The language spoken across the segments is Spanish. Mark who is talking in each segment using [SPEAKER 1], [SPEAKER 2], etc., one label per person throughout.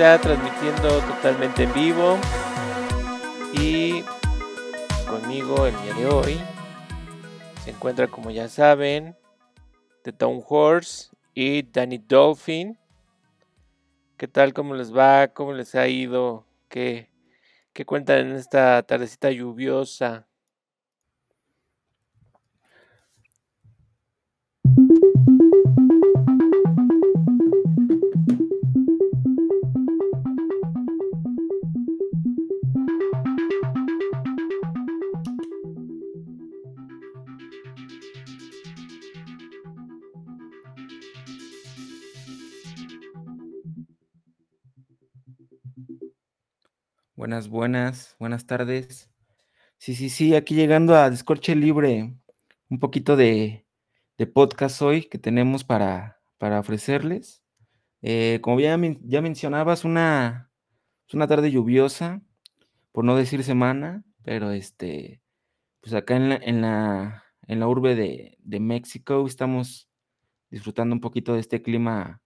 [SPEAKER 1] transmitiendo totalmente en vivo y conmigo el día de hoy se encuentra como ya saben The Town Horse y Danny Dolphin. ¿Qué tal? ¿Cómo les va? ¿Cómo les ha ido? ¿Qué, qué cuentan en esta tardecita lluviosa?
[SPEAKER 2] Buenas, buenas, buenas tardes. Sí, sí, sí, aquí llegando a Descorche Libre, un poquito de, de podcast hoy que tenemos para, para ofrecerles. Eh, como ya, ya mencionabas, una, una tarde lluviosa, por no decir semana, pero este, pues acá en la, en la, en la urbe de, de México estamos disfrutando un poquito de este clima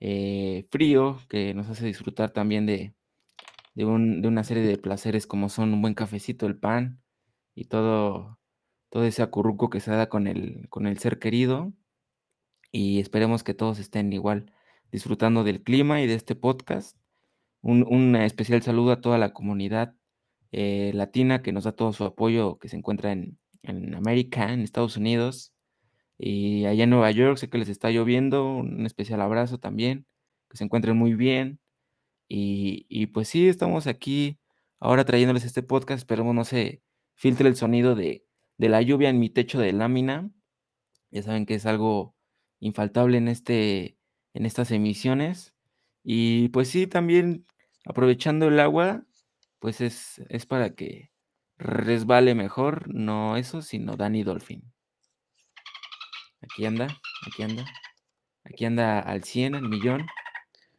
[SPEAKER 2] eh, frío que nos hace disfrutar también de, de, un- de una serie de placeres como son un buen cafecito, el pan y todo, todo ese acurruco que se da con el, con el ser querido. Y esperemos que todos estén igual disfrutando del clima y de este podcast. Un, un especial saludo a toda la comunidad eh, latina que nos da todo su apoyo, que se encuentra en, en América, en Estados Unidos y allá en Nueva York. Sé que les está lloviendo. Un especial abrazo también. Que se encuentren muy bien. Y, pues sí, estamos aquí ahora trayéndoles este podcast. Esperemos no se filtre el sonido de, de la lluvia en mi techo de lámina. Ya saben que es algo infaltable en, este, en estas emisiones. Y pues sí, también aprovechando el agua, pues es, es para que resbale mejor, no eso, sino Danny Dolphin. Aquí anda, aquí anda, aquí anda al 100, al millón.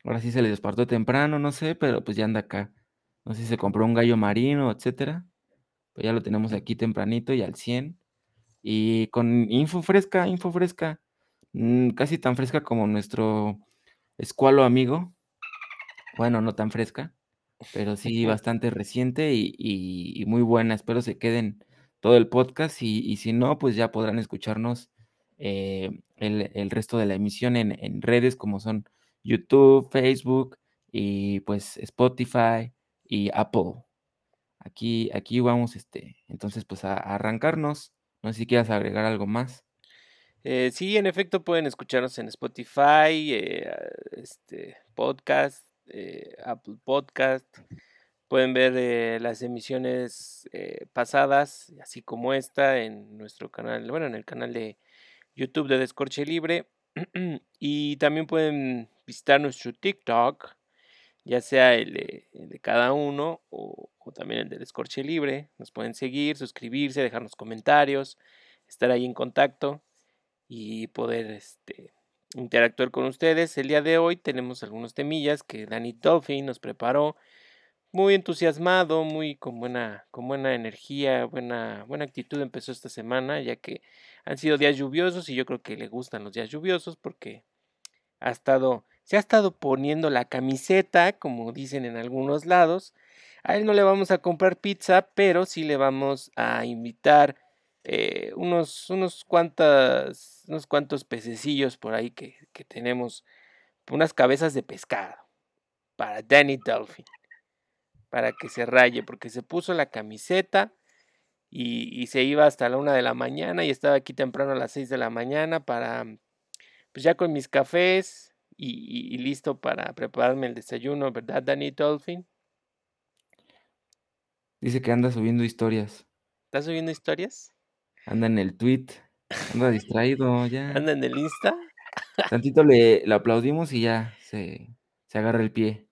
[SPEAKER 2] Ahora sí se le despertó temprano, no sé, pero pues ya anda acá. No sé si se compró un gallo marino, etcétera. Pues ya lo tenemos aquí tempranito y al 100. Y con info fresca, info fresca. mm, casi tan fresca como nuestro escualo amigo. Bueno, no tan fresca, pero sí bastante reciente y, y- y muy buena. Espero se queden todo el podcast y, y si no, pues ya podrán escucharnos eh, el, el resto de la emisión en, en redes como son YouTube, Facebook y pues Spotify y Apple. Aquí, aquí vamos, este, entonces pues a, arrancarnos. No sé si quieras agregar algo más.
[SPEAKER 1] Eh, sí, en efecto pueden escucharnos en Spotify, eh, este, podcast, eh, Apple Podcast. Pueden ver las emisiones pasadas, así como esta, en nuestro canal, bueno, en el canal de YouTube de Descorche Libre. y también pueden visitar nuestro TikTok, ya sea el de, cada uno o, o también el de Descorche Libre. Nos pueden seguir, suscribirse, dejarnos comentarios, estar ahí en contacto y poder este, interactuar con ustedes. El día de hoy tenemos algunos temillas que Danny Dolphin nos preparó. Muy entusiasmado, muy con buena, con buena energía, buena, buena actitud empezó esta semana, ya que han sido días lluviosos y yo creo que le gustan los días lluviosos porque ha estado, se ha estado poniendo la camiseta, como dicen en algunos lados. A él no le vamos a comprar pizza, pero sí le vamos a invitar eh, unos, unos, cuantas, unos cuantos pececillos por ahí que, tenemos, unas cabezas de pescado para Danny Dolphin, para que se raye, porque se puso la camiseta y se iba hasta la una de la mañana y estaba aquí temprano a las seis de la mañana para, pues ya con mis cafés y, y- y listo para prepararme el desayuno, ¿verdad, Danny Dolphin?
[SPEAKER 2] Dice que anda subiendo historias.
[SPEAKER 1] ¿Estás subiendo historias?
[SPEAKER 2] Anda en el tweet. Anda distraído ya.
[SPEAKER 1] ¿Anda en el Insta?
[SPEAKER 2] Tantito le, le aplaudimos y ya se, se agarra el pie.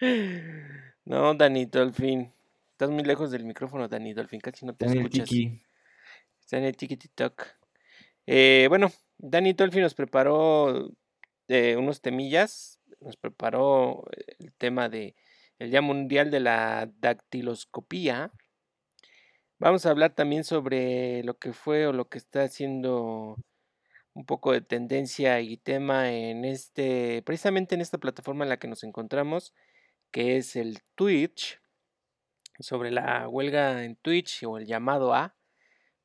[SPEAKER 1] No, Danny Dolphin. estás muy lejos del micrófono, Dani Dolphin, casi no te
[SPEAKER 2] Está en el
[SPEAKER 1] escuchas.
[SPEAKER 2] tiki.
[SPEAKER 1] Está en el tiki TikTok. Eh, bueno, Dani Dolphin nos preparó eh, unos temillas, nos preparó el tema de el Día Mundial de la Dactiloscopía. Vamos a hablar también sobre lo que fue o lo que está haciendo un poco de tendencia y tema en este, precisamente en esta plataforma en la que nos encontramos, que es el Twitch, sobre la huelga en Twitch o el llamado a,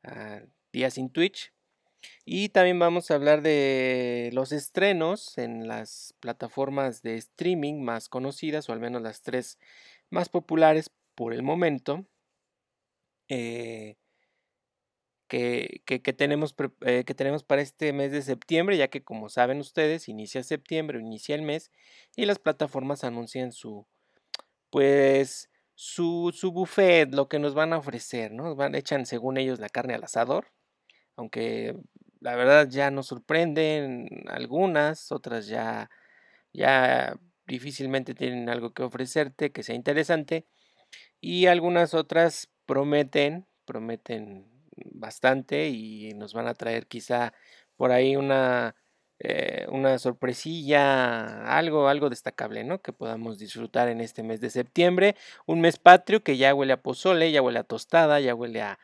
[SPEAKER 1] a sin Twitch. Y también vamos a hablar de los estrenos en las plataformas de streaming más conocidas, o al menos las tres más populares por el momento. eh, que, que- tenemos, eh, que tenemos para este mes de septiembre, ya que como saben ustedes, inicia septiembre, inicia el mes, y las plataformas anuncian su, pues, su, su buffet, lo que nos van a ofrecer, ¿no? Van, echan según ellos la carne al asador, aunque la verdad ya nos sorprenden algunas, otras ya, ya difícilmente tienen algo que ofrecerte que sea interesante, y algunas otras prometen, prometen bastante y nos van a traer quizá por ahí una, eh, una sorpresilla, algo, algo destacable, ¿no? Que podamos disfrutar en este mes de septiembre, un mes patrio que ya huele a pozole, ya huele a tostada, ya huele a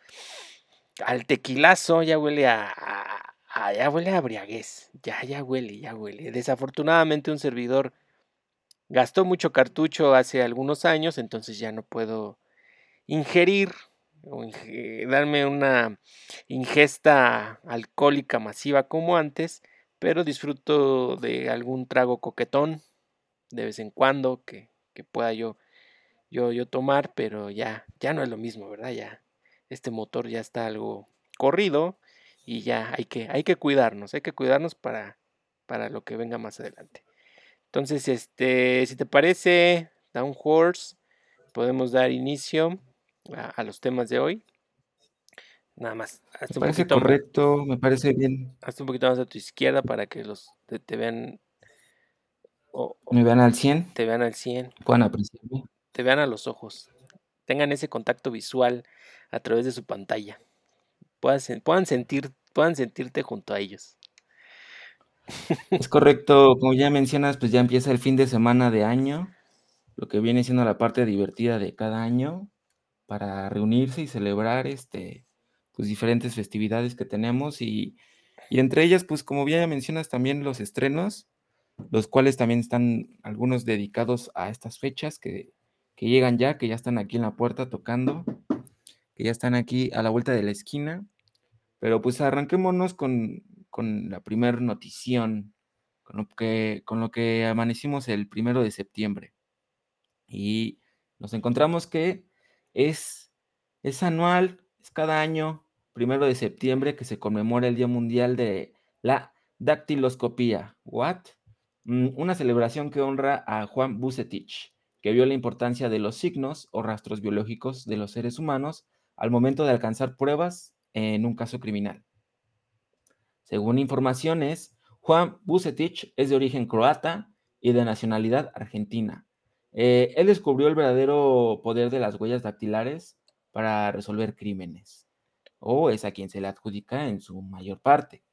[SPEAKER 1] al tequilazo, ya huele a, a- ya huele a briaguez, ya, ya huele, ya huele. Desafortunadamente un servidor gastó mucho cartucho hace algunos años, entonces ya no puedo ingerir o darme una ingesta alcohólica masiva como antes, pero disfruto de algún trago coquetón de vez en cuando que, que pueda yo, yo, yo tomar, pero ya, ya no es lo mismo, ¿verdad? Ya este motor ya está algo corrido y ya hay que, hay que cuidarnos, hay que cuidarnos para, para lo que venga más adelante. Entonces, este, si te parece, Down Horse, podemos dar inicio a, a los temas de hoy. Nada más,
[SPEAKER 2] Me
[SPEAKER 1] hazte un,
[SPEAKER 2] parece correcto, me parece bien.
[SPEAKER 1] hazte un poquito más a tu izquierda para que los te, te vean o, o
[SPEAKER 2] Me vean al 100,
[SPEAKER 1] te vean al 100,
[SPEAKER 2] puedan apreciarme.
[SPEAKER 1] te vean a los ojos, tengan ese contacto visual a través de su pantalla, puedan, sen- puedan sentir, puedan sentirte junto a ellos.
[SPEAKER 2] Es correcto, como ya mencionas, pues ya empieza el fin de semana de año, lo que viene siendo la parte divertida de cada año para reunirse y celebrar este, pues diferentes festividades que tenemos y, y entre ellas, pues como ya mencionas, también los estrenos, los cuales también están algunos dedicados a estas fechas que, que llegan ya, que ya están aquí en la puerta tocando, que ya están aquí a la vuelta de la esquina. Pero pues arranquémonos con, con la primer notición, con lo, que, con lo que amanecimos el primero de septiembre. Y nos encontramos que es, es anual, es cada año, primero de septiembre, que se conmemora el Día Mundial de la Dactiloscopía. ¿What? Mm, Una celebración que honra a Juan Bucetich, que vio la importancia de los signos o rastros biológicos de los seres humanos al momento de alcanzar pruebas en un caso criminal. Según informaciones, Juan Bucetich es de origen croata y de nacionalidad argentina. Eh, él descubrió el verdadero poder de las huellas dactilares para resolver crímenes, o es a quien se le adjudica en su mayor parte.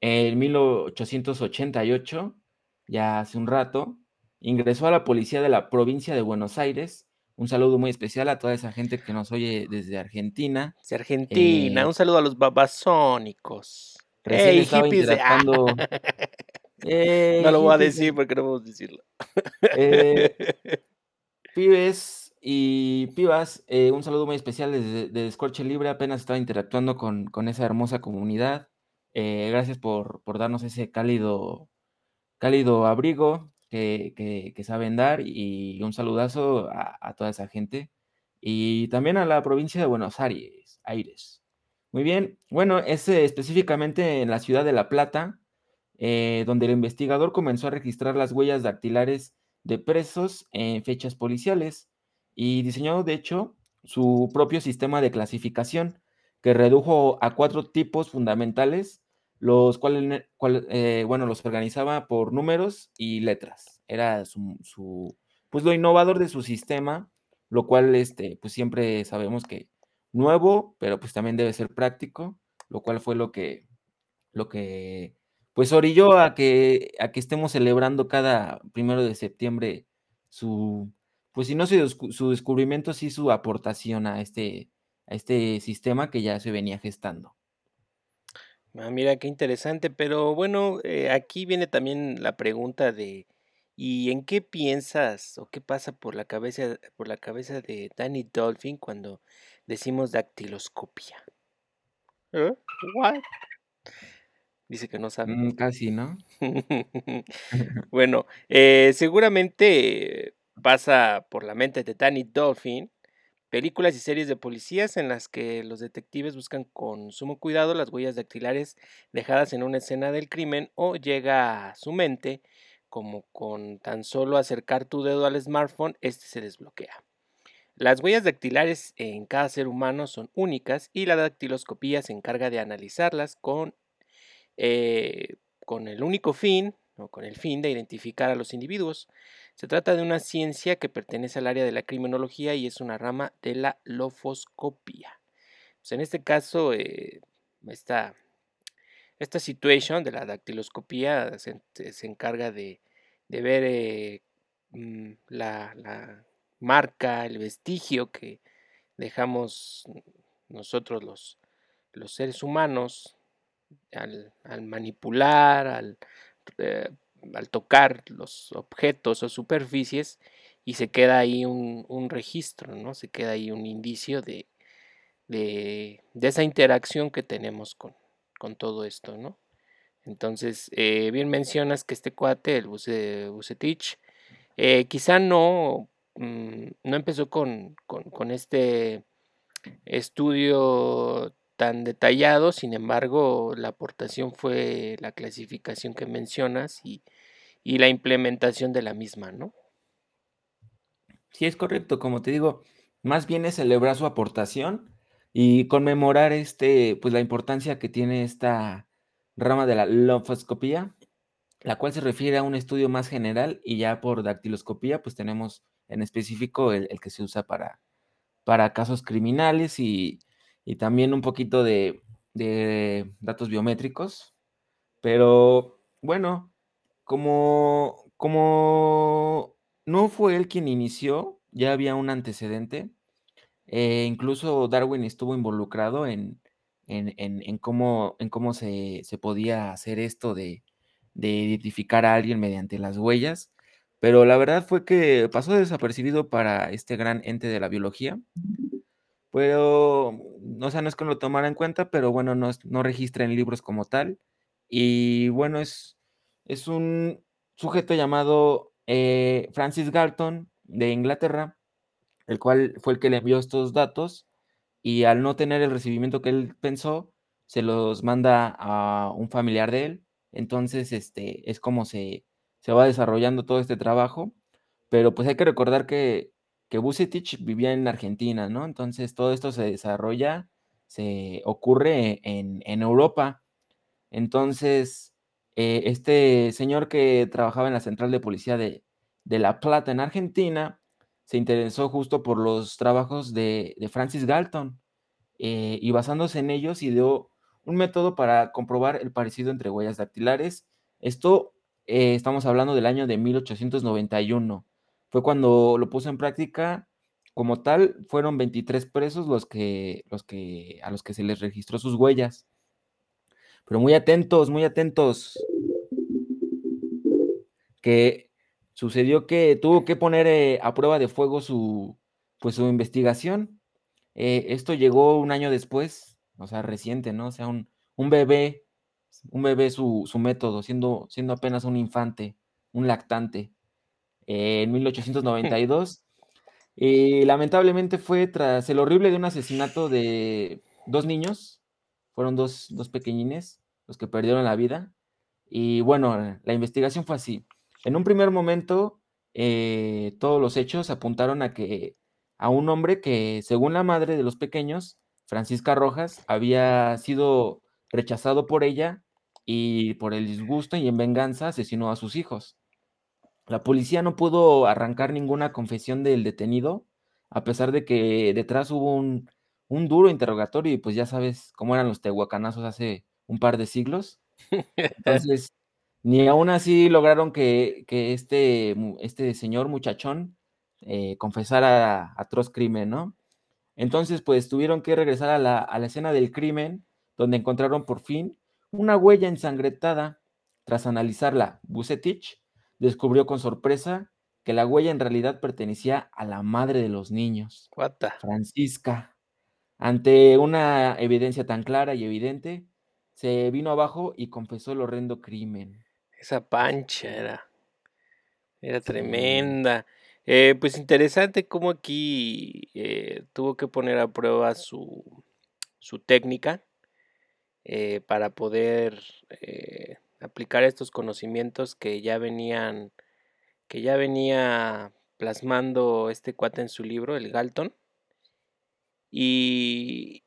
[SPEAKER 2] En 1888, ya hace un rato, ingresó a la policía de la provincia de Buenos Aires. Un saludo muy especial a toda esa gente que nos oye desde Argentina.
[SPEAKER 1] De Argentina,
[SPEAKER 2] Eh,
[SPEAKER 1] un saludo a los babasónicos.
[SPEAKER 2] Recién
[SPEAKER 1] ¡Ey,
[SPEAKER 2] estaba
[SPEAKER 1] hippies de-
[SPEAKER 2] interactuando. ¡Ey,
[SPEAKER 1] No lo voy a decir porque no a decirlo.
[SPEAKER 2] Eh, pibes y pibas, eh, un saludo muy especial desde de Descorche Libre. Apenas estaba interactuando con, con esa hermosa comunidad. Eh, gracias por, por darnos ese cálido, cálido abrigo que, saben dar y un saludazo a, a toda esa gente. Y también a la provincia de Buenos Aires. Aires. Muy bien. Bueno, es eh, específicamente en la ciudad de La Plata, eh, donde el investigador comenzó a registrar las huellas dactilares de presos en fechas policiales y diseñó, de hecho, su propio sistema de clasificación que redujo a cuatro tipos fundamentales, los cuales, cual- eh, bueno, los organizaba por números y letras. Era su, pues lo innovador de su sistema lo cual este, pues siempre sabemos que nuevo, pero pues también debe ser práctico, lo cual fue lo que, lo que pues orilló a que, a que estemos celebrando cada primero de septiembre su, pues si no su, su descubrimiento, sí su aportación a este, a este sistema que ya se venía gestando.
[SPEAKER 1] Ah, mira, qué interesante, pero bueno, eh, aquí viene también la pregunta de ¿y en qué piensas o qué pasa por la cabeza, por la cabeza de Danny Dolphin cuando decimos dactiloscopia? ¿Eh? ¿What? Dice que no sabe.
[SPEAKER 2] Mm, casi, ¿no?
[SPEAKER 1] bueno, eh, seguramente pasa por la mente de Danny Dolphin películas y series de policías en las que los detectives buscan con sumo cuidado las huellas dactilares dejadas en una escena del crimen o llega a su mente como con tan solo acercar tu dedo al smartphone, este se desbloquea. Las huellas dactilares en cada ser humano son únicas y la dactiloscopía se encarga de analizarlas con eh, con el único fin, o con el fin de identificar a los individuos. Se trata de una ciencia que pertenece al área de la criminología y es una rama de la lofoscopía. Pues, en este caso, eh, esta, esta situación de la dactiloscopía se, encarga de, ver eh, mm, la, la, marca, el vestigio que dejamos nosotros los, los seres humanos al, manipular, eh, al, tocar los objetos o superficies y se queda ahí un, registro, ¿no? Se queda ahí un indicio de, de, esa interacción que tenemos con, todo esto, ¿no? Entonces, eh, bien mencionas que este cuate, el Bucetich, eh, quizá no, mm, no empezó con, con, este estudio tan detallado, sin embargo, la aportación fue la clasificación que mencionas y, la implementación de la misma, ¿no?
[SPEAKER 2] Sí, es correcto, como te digo, más bien es celebrar su aportación y conmemorar este, pues la importancia que tiene esta rama de la lofoscopía, la cual se refiere a un estudio más general y ya por dactiloscopía, pues tenemos en específico el, que se usa para casos criminales y y también un poquito de, datos biométricos. Pero bueno, como, como no fue él quien inició, ya había un antecedente. Eh, incluso Darwin estuvo involucrado en, en, cómo, en cómo se, podía hacer esto de, de, identificar a alguien mediante las huellas. Pero la verdad fue que pasó desapercibido para este gran ente de la biología. Pero, o sea, no es que lo tomara en cuenta, pero bueno, no, no registra en libros como tal. Y bueno, es, es un sujeto llamado eh, Francis Galton de Inglaterra, el cual fue el que le envió estos datos y al no tener el recibimiento que él pensó, se los manda a un familiar de él. Entonces, este, es como se, se va desarrollando todo este trabajo. Pero pues hay que recordar que que Bucetich vivía en Argentina, ¿no? Entonces todo esto se desarrolla, se ocurre en, Europa. Entonces, eh, este señor que trabajaba en la central de policía de, La Plata en Argentina, se interesó justo por los trabajos de, Francis Galton eh, y basándose en ellos ideó un método para comprobar el parecido entre huellas dactilares. Esto eh, estamos hablando del año de 1891 fue cuando lo puso en práctica. Como tal, fueron 23 presos los que, los que, a los que se les registró sus huellas. Pero muy atentos, muy atentos. Que sucedió que tuvo que poner eh, a prueba de fuego su, pues, su investigación. Eh, esto llegó un año después, o sea, reciente, ¿no? O sea, un, un bebé, un bebé su, su método, siendo, siendo apenas un infante, un lactante en 1892. Y lamentablemente fue tras el horrible de un asesinato de dos niños, fueron dos, dos pequeñines los que perdieron la vida. Y bueno, la investigación fue así. En un primer momento, eh, todos los hechos apuntaron a que a un hombre que, según la madre de los pequeños, Francisca Rojas, había sido rechazado por ella y por el disgusto y en venganza asesinó a sus hijos. La policía no pudo arrancar ninguna confesión del detenido a pesar de que detrás hubo un, un duro interrogatorio y pues ya sabes cómo eran los tehuacanazos hace un par de siglos. Entonces, ni aún así lograron que, que este, este señor muchachón eh, confesara atroz crimen, ¿no? Entonces, pues tuvieron que regresar a la, a la escena del crimen, donde encontraron por fin una huella ensangrentada. Tras analizarla, Bucetich descubrió con sorpresa que la huella en realidad pertenecía a la madre de los niños,
[SPEAKER 1] What the?
[SPEAKER 2] Francisca. Ante una evidencia tan clara y evidente, se vino abajo y confesó el horrendo crimen.
[SPEAKER 1] Esa pancha era, era tremenda. Eh, pues interesante cómo aquí eh, tuvo que poner a prueba su, su técnica eh, para poder aplicar estos conocimientos que ya venían, que ya venía plasmando este cuate en su libro, el Galton. Y,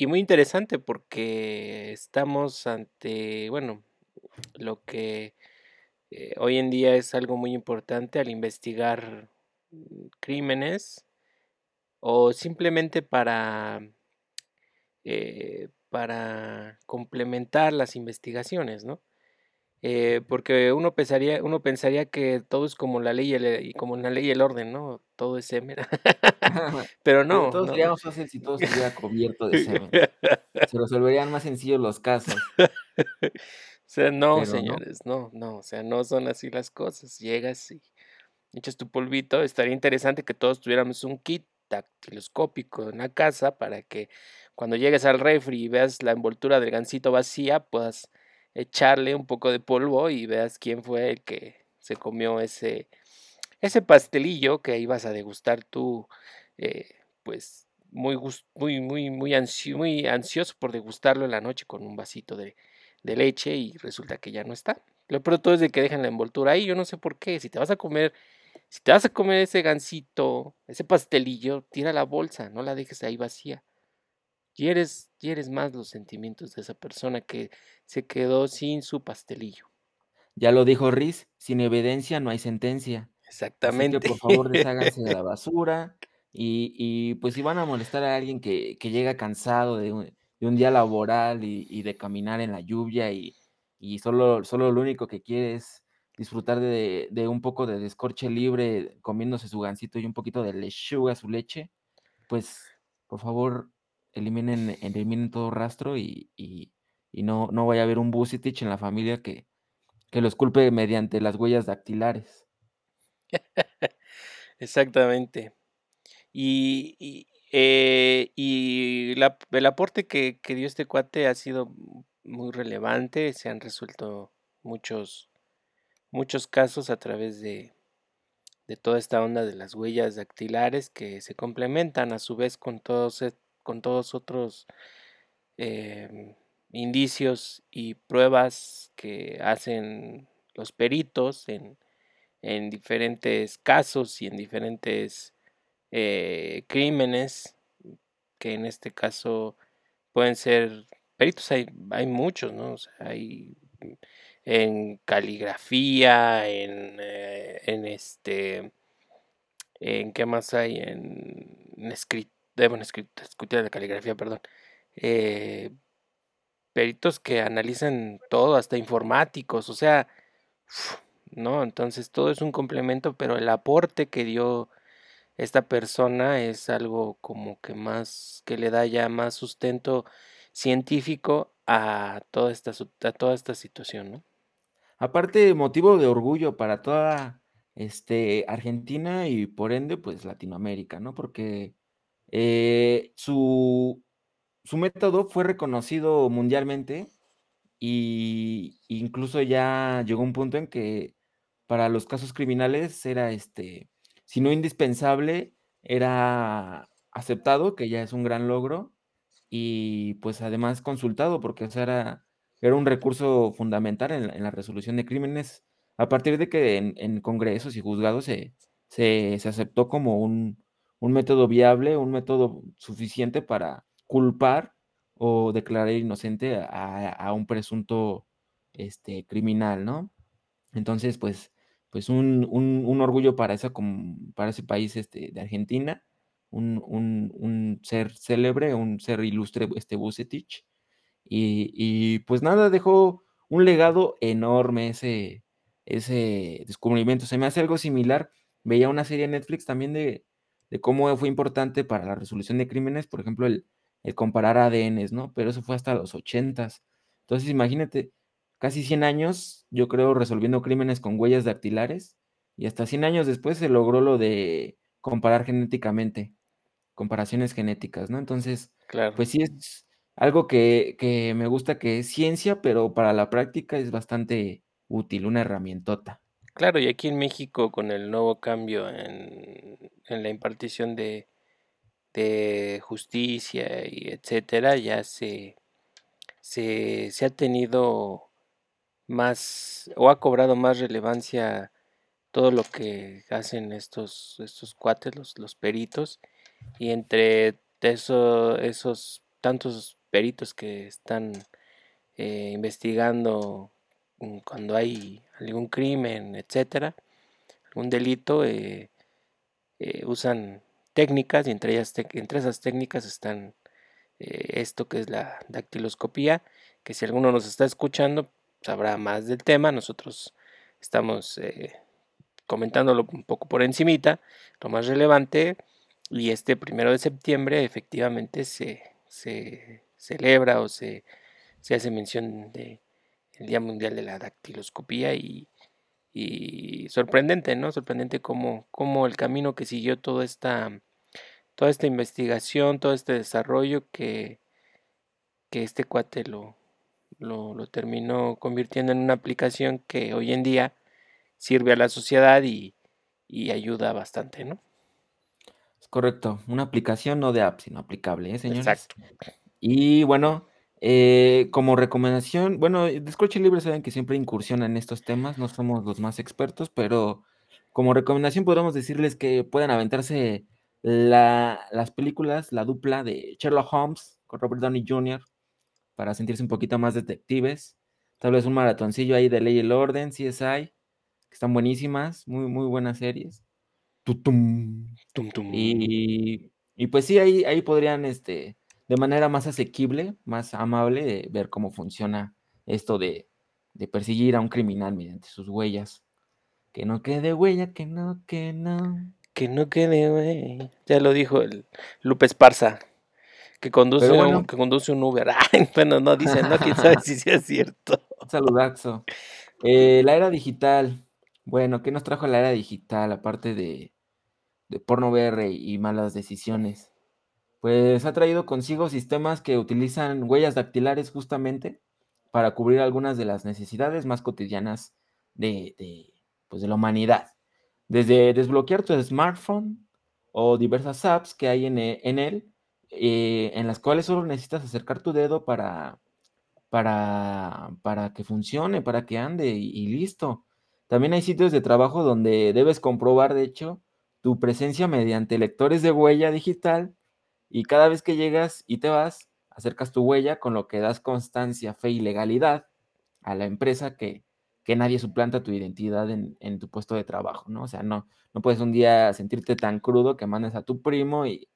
[SPEAKER 1] muy interesante porque estamos ante, bueno, lo que eh, hoy en día es algo muy importante al investigar crímenes o simplemente para, eh, para complementar las investigaciones, ¿no? Eh, porque uno pensaría, uno pensaría que todo es como la ley y, el- y como la ley y el orden, ¿no? Todo es semen. Pero no,
[SPEAKER 2] todo
[SPEAKER 1] no.
[SPEAKER 2] sería más fácil si todo estuviera cubierto de semen. Se resolverían más sencillos los casos.
[SPEAKER 1] O sea, no,
[SPEAKER 2] Pero
[SPEAKER 1] señores, no, no, o sea, no son así las cosas. Llegas y echas tu polvito. Estaría interesante que todos tuviéramos un kit dactiloscópico en la casa para que cuando llegues al refri y veas la envoltura del gansito vacía, puedas echarle un poco de polvo y veas quién fue el que se comió ese, ese pastelillo que ibas a degustar tú, eh, pues muy, muy, muy, muy, ansio- muy ansioso por degustarlo en la noche con un vasito de, de leche y resulta que ya no está. Lo todo es de que dejan la envoltura ahí, yo no sé por qué. Si te vas a comer, si te vas a comer ese gansito, ese pastelillo, tira la bolsa, no la dejes ahí vacía. Hieres más los sentimientos de esa persona que se quedó sin su pastelillo.
[SPEAKER 2] Ya lo dijo Riz, sin evidencia no hay sentencia. Así que
[SPEAKER 1] Exactamente.
[SPEAKER 2] por favor desháganse de la basura y, y, pues si van a molestar a alguien que, que llega cansado de un, de un día laboral y, y de caminar en la lluvia y, y solo, solo lo único que quiere es disfrutar de, de un poco de descorche libre comiéndose su gansito y un poquito de lechuga, su leche, pues por favor eliminen, eliminen todo rastro y, y, y no, no vaya a haber un Bucetich en la familia que, que los culpe mediante las huellas dactilares.
[SPEAKER 1] Exactamente. Y, y, eh, y el aporte que, que dio este cuate ha sido muy relevante. Se han resuelto muchos, muchos casos a través de, de toda esta onda de las huellas dactilares que se complementan a su vez con todos, e- con todos otros em, indicios y pruebas que hacen los peritos en, en diferentes casos y en diferentes eh, crímenes, que en este caso pueden ser peritos, hay, hay muchos, ¿no? Hay en caligrafía, en, eh, en este, en qué más hay, en, en escrit- eh, bueno, de caligrafía, perdón, eh, peritos que analizan todo, hasta informáticos, o sea, ¿no? Entonces todo es un complemento, pero el aporte que dio esta persona es algo como que más, que le da ya más sustento científico a toda esta, a toda esta situación, ¿no?
[SPEAKER 2] Aparte, motivo de orgullo para toda este, Argentina y por ende, pues Latinoamérica, ¿no? Porque eh, su, su método fue reconocido mundialmente y incluso ya llegó un punto en que para los casos criminales era este, si no indispensable, era aceptado, que ya es un gran logro, y pues además consultado, porque o era, era un recurso fundamental en, la- en la resolución de crímenes, a partir de que en, en congresos y juzgados se, se, se aceptó como un, un método viable, un método suficiente para culpar o declarar inocente a, a un presunto este, criminal, ¿no? Entonces, pues, pues un, un, orgullo para, esa, para ese país este, de Argentina un, un, un ser célebre, un ser ilustre, este Bucetich. Y, y, pues nada, dejó un legado enorme ese, ese descubrimiento. Se me hace algo similar. Veía una serie en Netflix también de, de cómo fue importante para la resolución de crímenes, por ejemplo, el, el comparar ADNs, ¿no? Pero eso fue hasta los ochentas. Entonces, imagínate, casi 100 años, yo creo, resolviendo crímenes con huellas dactilares, y hasta 100 años después se logró lo de comparar genéticamente, comparaciones genéticas, ¿no? Entonces,
[SPEAKER 1] claro.
[SPEAKER 2] pues sí es algo que, que me gusta que es ciencia, pero para la práctica es bastante útil, una herramientota.
[SPEAKER 1] Claro, y aquí en México con el nuevo cambio en, la impartición de, justicia y etcétera, ya se, se, se, ha tenido más o ha cobrado más relevancia todo lo que hacen estos, estos cuates, los, los peritos, y entre eso, esos tantos peritos que están eh, investigando cuando hay algún crimen, etcétera, algún delito, eh, eh, usan técnicas y entre, ellas, entre esas técnicas están eh, esto que es la dactiloscopía, que si alguno nos está escuchando sabrá más del tema, nosotros estamos comentándolo un poco por encimita, lo más relevante, y este primero de septiembre efectivamente se, se celebra o se, se hace mención de el Día Mundial de la Dactiloscopía y, y sorprendente, ¿no? Sorprendente cómo, cómo, el camino que siguió toda esta, toda esta investigación, todo este desarrollo que, que este cuate lo, lo, lo, terminó convirtiendo en una aplicación que hoy en día sirve a la sociedad y, y ayuda bastante, ¿no?
[SPEAKER 2] Es correcto, una aplicación no de app, sino aplicable, ¿eh, señores? Exacto. Y bueno, eh, como recomendación, bueno, Descorche Libre saben que siempre incursiona en estos temas, no somos los más expertos, pero como recomendación podemos decirles que puedan aventarse la, las películas, la dupla de Sherlock Holmes con Robert Downey Jr. para sentirse un poquito más detectives. Tal vez un maratoncillo ahí de Ley y el Orden, CSI, que están buenísimas, muy, muy buenas series. Tutum. Tum, tum. Y, y, pues sí, ahí, ahí podrían este, de manera más asequible, más amable, ver cómo funciona esto de, de, perseguir a un criminal mediante sus huellas. Que no quede huella, que no, que no.
[SPEAKER 1] Que no quede huella. Ya lo dijo el Lupe Esparza. Que conduce, bueno, un, que conduce un Uber. Ay, bueno, no dice, no, quién sabe si sea cierto.
[SPEAKER 2] Un saludazo. Eh, la era digital. Bueno, ¿qué nos trajo la era digital? Aparte de, de porno VR y malas decisiones pues ha traído consigo sistemas que utilizan huellas dactilares justamente para cubrir algunas de las necesidades más cotidianas de, pues de la humanidad. Desde desbloquear tu smartphone o diversas apps que hay en, e, en él, eh, en las cuales solo necesitas acercar tu dedo para, para, para que funcione, para que ande y listo. También hay sitios de trabajo donde debes comprobar, de hecho, tu presencia mediante lectores de huella digital y cada vez que llegas y te vas, acercas tu huella, con lo que das constancia, fe y legalidad a la empresa que, que nadie suplanta tu identidad en, en, tu puesto de trabajo, ¿no? O sea, no, no puedes un día sentirte tan crudo que mandes a tu primo y,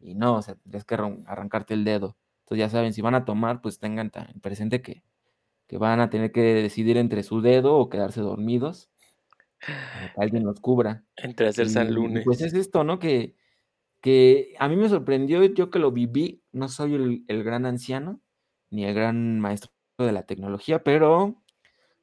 [SPEAKER 2] y no, o sea, tienes que arrancarte el dedo. Entonces ya saben, si van a tomar, pues tengan tan presente que, que van a tener que decidir entre su dedo o quedarse dormidos. Que alguien los cubra.
[SPEAKER 1] Entre hacer San Lunes.
[SPEAKER 2] Pues es esto, ¿no? Que, que a mí me sorprendió, yo que lo viví, no soy el, gran anciano, ni el gran maestro de la tecnología, pero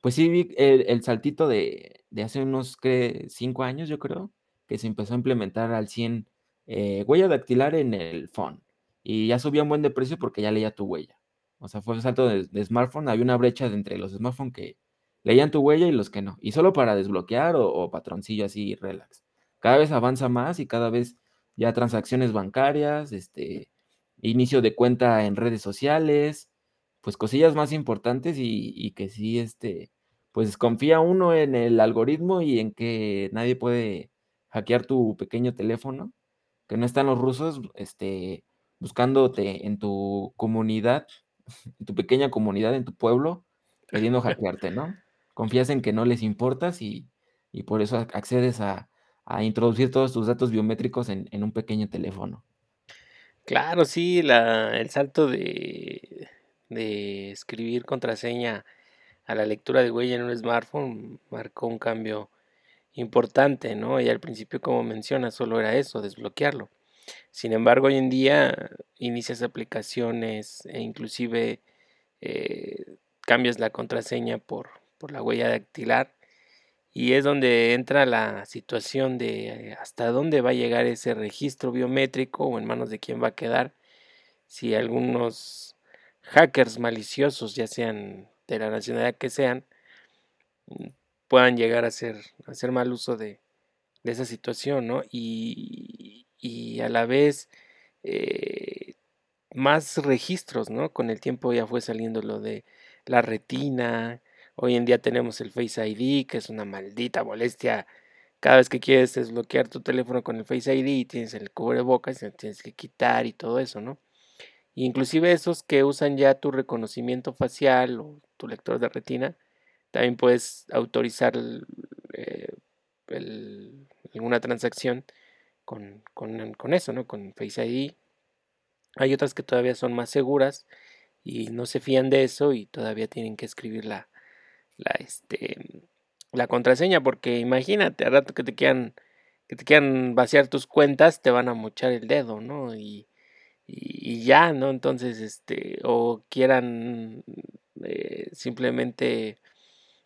[SPEAKER 2] pues sí vi el, saltito de, de, hace unos que cinco años, yo creo, que se empezó a implementar al 100 eh, huella dactilar en el phone. Y ya subía un buen de precio porque ya leía tu huella. O sea, fue el salto de, smartphone, había una brecha entre los smartphones que leían tu huella y los que no. Y solo para desbloquear o, o patroncillo así, relax. Cada vez avanza más y cada vez ya transacciones bancarias, este, inicio de cuenta en redes sociales, pues cosillas más importantes y, y, que sí, este, pues confía uno en el algoritmo y en que nadie puede hackear tu pequeño teléfono, que no están los rusos, este, buscándote en tu comunidad, en tu pequeña comunidad, en tu pueblo, queriendo hackearte, ¿no? Confías en que no les importas y, y por eso accedes a, a introducir todos tus datos biométricos en, en un pequeño teléfono.
[SPEAKER 1] Claro, sí, la, el salto de, de escribir contraseña a la lectura de huella en un smartphone marcó un cambio importante, ¿no? Y al principio, como menciona, solo era eso, desbloquearlo. Sin embargo, hoy en día inicias aplicaciones e inclusive eh, cambias la contraseña por, por la huella dactilar y es donde entra la situación de hasta dónde va a llegar ese registro biométrico o en manos de quién va a quedar si algunos hackers maliciosos, ya sean de la nacionalidad que sean, puedan llegar a hacer, hacer mal uso de, de esa situación, ¿no? Y, y a la vez eh, más registros, ¿no? Con el tiempo ya fue saliendo lo de la retina, hoy en día tenemos el Face ID, que es una maldita molestia. Cada vez que quieres desbloquear tu teléfono con el Face ID y tienes el cubrebocas, tienes que quitar y todo eso, ¿no? inclusive esos que usan ya tu reconocimiento facial o tu lector de retina, también puedes autorizar eh, alguna transacción con, con, eso, ¿no? Con Face ID. Hay otras que todavía son más seguras y no se fían de eso y todavía tienen que escribir la, la, este, la contraseña porque imagínate, al rato que te quieran que te quieran vaciar tus cuentas, te van a mochar el dedo, ¿no? Y, y, ya, ¿no? Entonces, este, o quieran eh, simplemente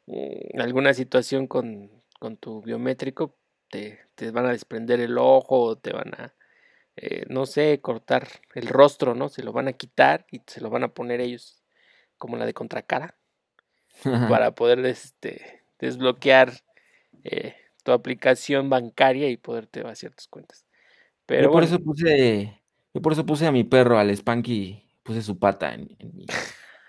[SPEAKER 1] mm, alguna situación con, con tu biométrico, te, van a desprender el ojo, te van a, eh, no sé, cortar el rostro, ¿no? Se lo van a quitar y se lo van a poner ellos como la de contracara para poder este, desbloquear eh, tu aplicación bancaria y poderte vaciar tus cuentas.
[SPEAKER 2] Pero yo por eso puse, yo por eso puse a mi perro, al Spanky, puse su pata en,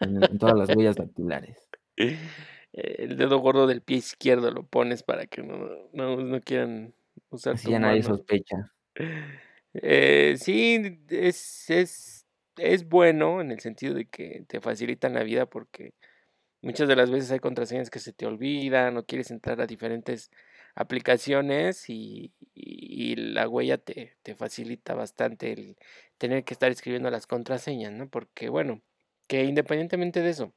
[SPEAKER 2] en todas las huellas dactilares.
[SPEAKER 1] el dedo gordo del pie izquierdo lo pones para que no, no, no quieran usar
[SPEAKER 2] Así ya nadie sospecha.
[SPEAKER 1] Eh, sí, es, es, es bueno en el sentido de que te facilitan la vida porque muchas de las veces hay contraseñas que se te olvidan o quieres entrar a diferentes aplicaciones y, y, la huella te, te, facilita bastante el tener que estar escribiendo las contraseñas, ¿no? Porque bueno, que independientemente de eso,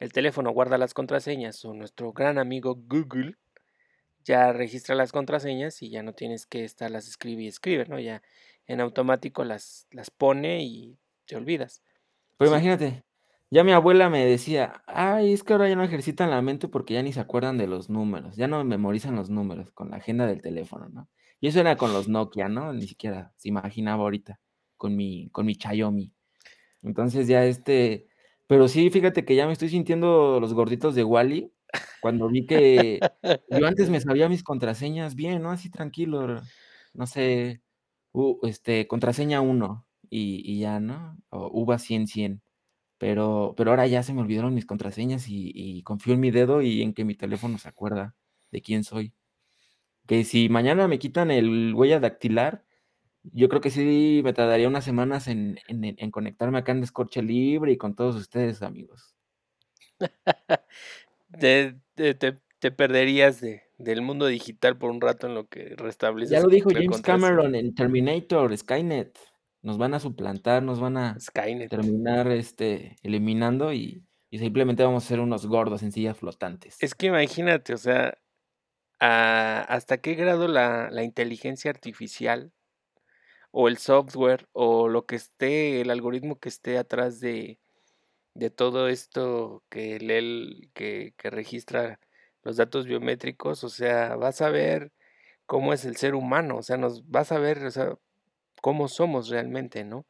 [SPEAKER 1] el teléfono guarda las contraseñas o nuestro gran amigo Google ya registra las contraseñas y ya no tienes que estarlas escribe y escribe, ¿no? Ya en automático las, las pone y te olvidas.
[SPEAKER 2] Pero imagínate, ya mi abuela me decía, ay, es que ahora ya no ejercitan la mente porque ya ni se acuerdan de los números, ya no memorizan los números con la agenda del teléfono, ¿no? Y eso era con los Nokia, ¿no? Ni siquiera se imaginaba ahorita con mi, con mi Xiaomi. Entonces ya este, pero sí, fíjate que ya me estoy sintiendo los gorditos de Wally. Cuando vi que yo antes me sabía mis contraseñas bien, ¿no? Así tranquilo, no sé, este, contraseña 1 y, ya, ¿no? O UVA 100, 100. Pero, pero ahora ya se me olvidaron mis contraseñas y, y confío en mi dedo y en que mi teléfono se acuerda de quién soy. Que si mañana me quitan el huella dactilar, yo creo que sí me tardaría unas semanas en, conectarme acá en Descorche Libre y con todos ustedes, amigos.
[SPEAKER 1] te, te, perderías de, del mundo digital por un rato en lo que restableces.
[SPEAKER 2] Ya lo dijo James Cameron en Terminator, Skynet. Nos van a suplantar, nos van a terminar este, eliminando y, simplemente vamos a ser unos gordos en sillas flotantes.
[SPEAKER 1] Es que imagínate, o sea, hasta qué grado la, la inteligencia artificial o el software o lo que esté, el algoritmo que esté atrás de, de todo esto que lee, que, que registra los datos biométricos, o sea, vas a ver cómo es el ser humano, o sea, nos vas a ver, o sea, cómo somos realmente, ¿no?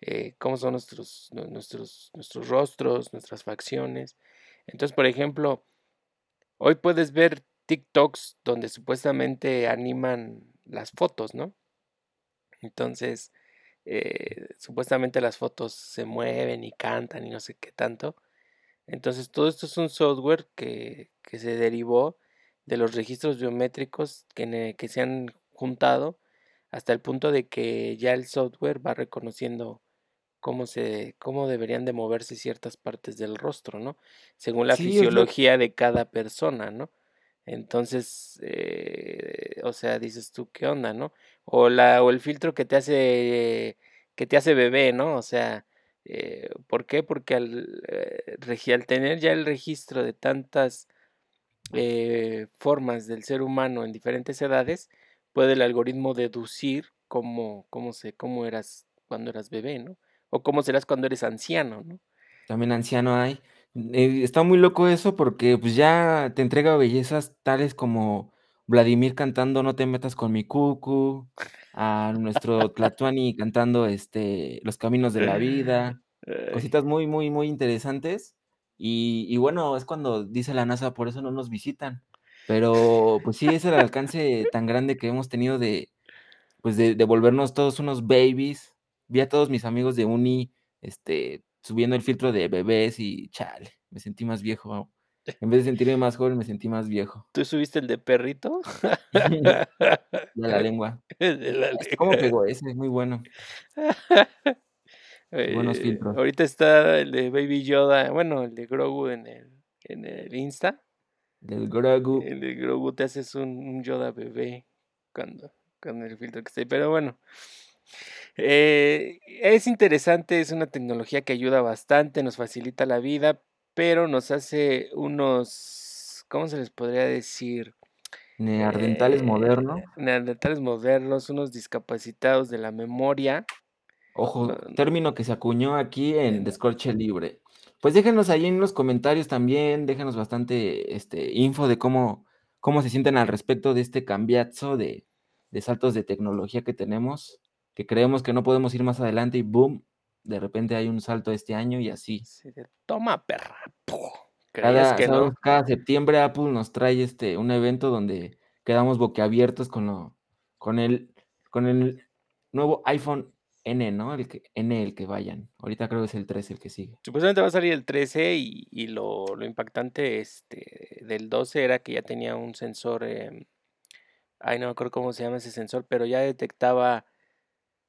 [SPEAKER 1] Eh, cómo son nuestros, nuestros, nuestros rostros, nuestras facciones. Entonces, por ejemplo, hoy puedes ver TikToks donde supuestamente animan las fotos, ¿no? Entonces, eh, supuestamente las fotos se mueven y cantan y no sé qué tanto. Entonces, todo esto es un software que, que se derivó de los registros biométricos que, que se han juntado hasta el punto de que ya el software va reconociendo cómo se cómo deberían de moverse ciertas partes del rostro, ¿no? Según la fisiología de cada persona, ¿no? Entonces, eh, o sea, dices tú, ¿qué onda, no? O, la, o el filtro que te hace, que te hace bebé, ¿no? O sea, eh, ¿por qué? Porque al, eh, al tener ya el registro de tantas formas del ser humano en diferentes edades, puede el algoritmo deducir cómo, cómo, se, cómo eras cuando eras bebé, ¿no? O cómo serás cuando eres anciano, ¿no?
[SPEAKER 2] También anciano hay. Eh, está muy loco eso porque pues ya te entrega bellezas tales como Vladimir cantando No te metas con mi cucu, a nuestro Tlatuani cantando este Los caminos de la vida, cositas muy, muy, muy interesantes. Y, y, bueno, es cuando dice la NASA, por eso no nos visitan. Pero pues sí, es el alcance tan grande que hemos tenido de, pues de, de volvernos todos unos babies. Vi a todos mis amigos de uni, este, subiendo el filtro de bebés y chale, me sentí más viejo. En vez de sentirme más joven, me sentí más viejo.
[SPEAKER 1] ¿Tú subiste el de perrito?
[SPEAKER 2] de la lengua. De la lengua. ¿Cómo pegó ese? Es muy bueno.
[SPEAKER 1] Buenos filtros. ahorita está el de Baby Yoda, bueno, el de Grogu en el, en el Insta.
[SPEAKER 2] Del Grogu.
[SPEAKER 1] El de Grogu te haces un, un Yoda bebé cuando, con el filtro que está ahí. Pero bueno, eh, es interesante, es una tecnología que ayuda bastante, nos facilita la vida, pero nos hace unos, ¿cómo se les podría decir?
[SPEAKER 2] Neandertales eh, modernos.
[SPEAKER 1] Neandertales modernos, unos discapacitados de la memoria.
[SPEAKER 2] Ojo, término que se acuñó aquí en Descorche Libre. Pues déjenos ahí en los comentarios también, déjenos bastante este, info de cómo, cómo se sienten al respecto de este cambiazo de, de saltos de tecnología que tenemos que creemos que no podemos ir más adelante y boom, de repente hay un salto este año y así.
[SPEAKER 1] Toma, perra.
[SPEAKER 2] Cada, que no? cada septiembre Apple nos trae este un evento donde quedamos boquiabiertos con lo, con el, con el nuevo iPhone N, ¿no? El que, N, el que vayan. Ahorita creo que es el 13 el que sigue.
[SPEAKER 1] Supuestamente va a salir el 13 y, y lo, lo, impactante este, del 12 era que ya tenía un sensor, eh, ay no me acuerdo cómo se llama ese sensor, pero ya detectaba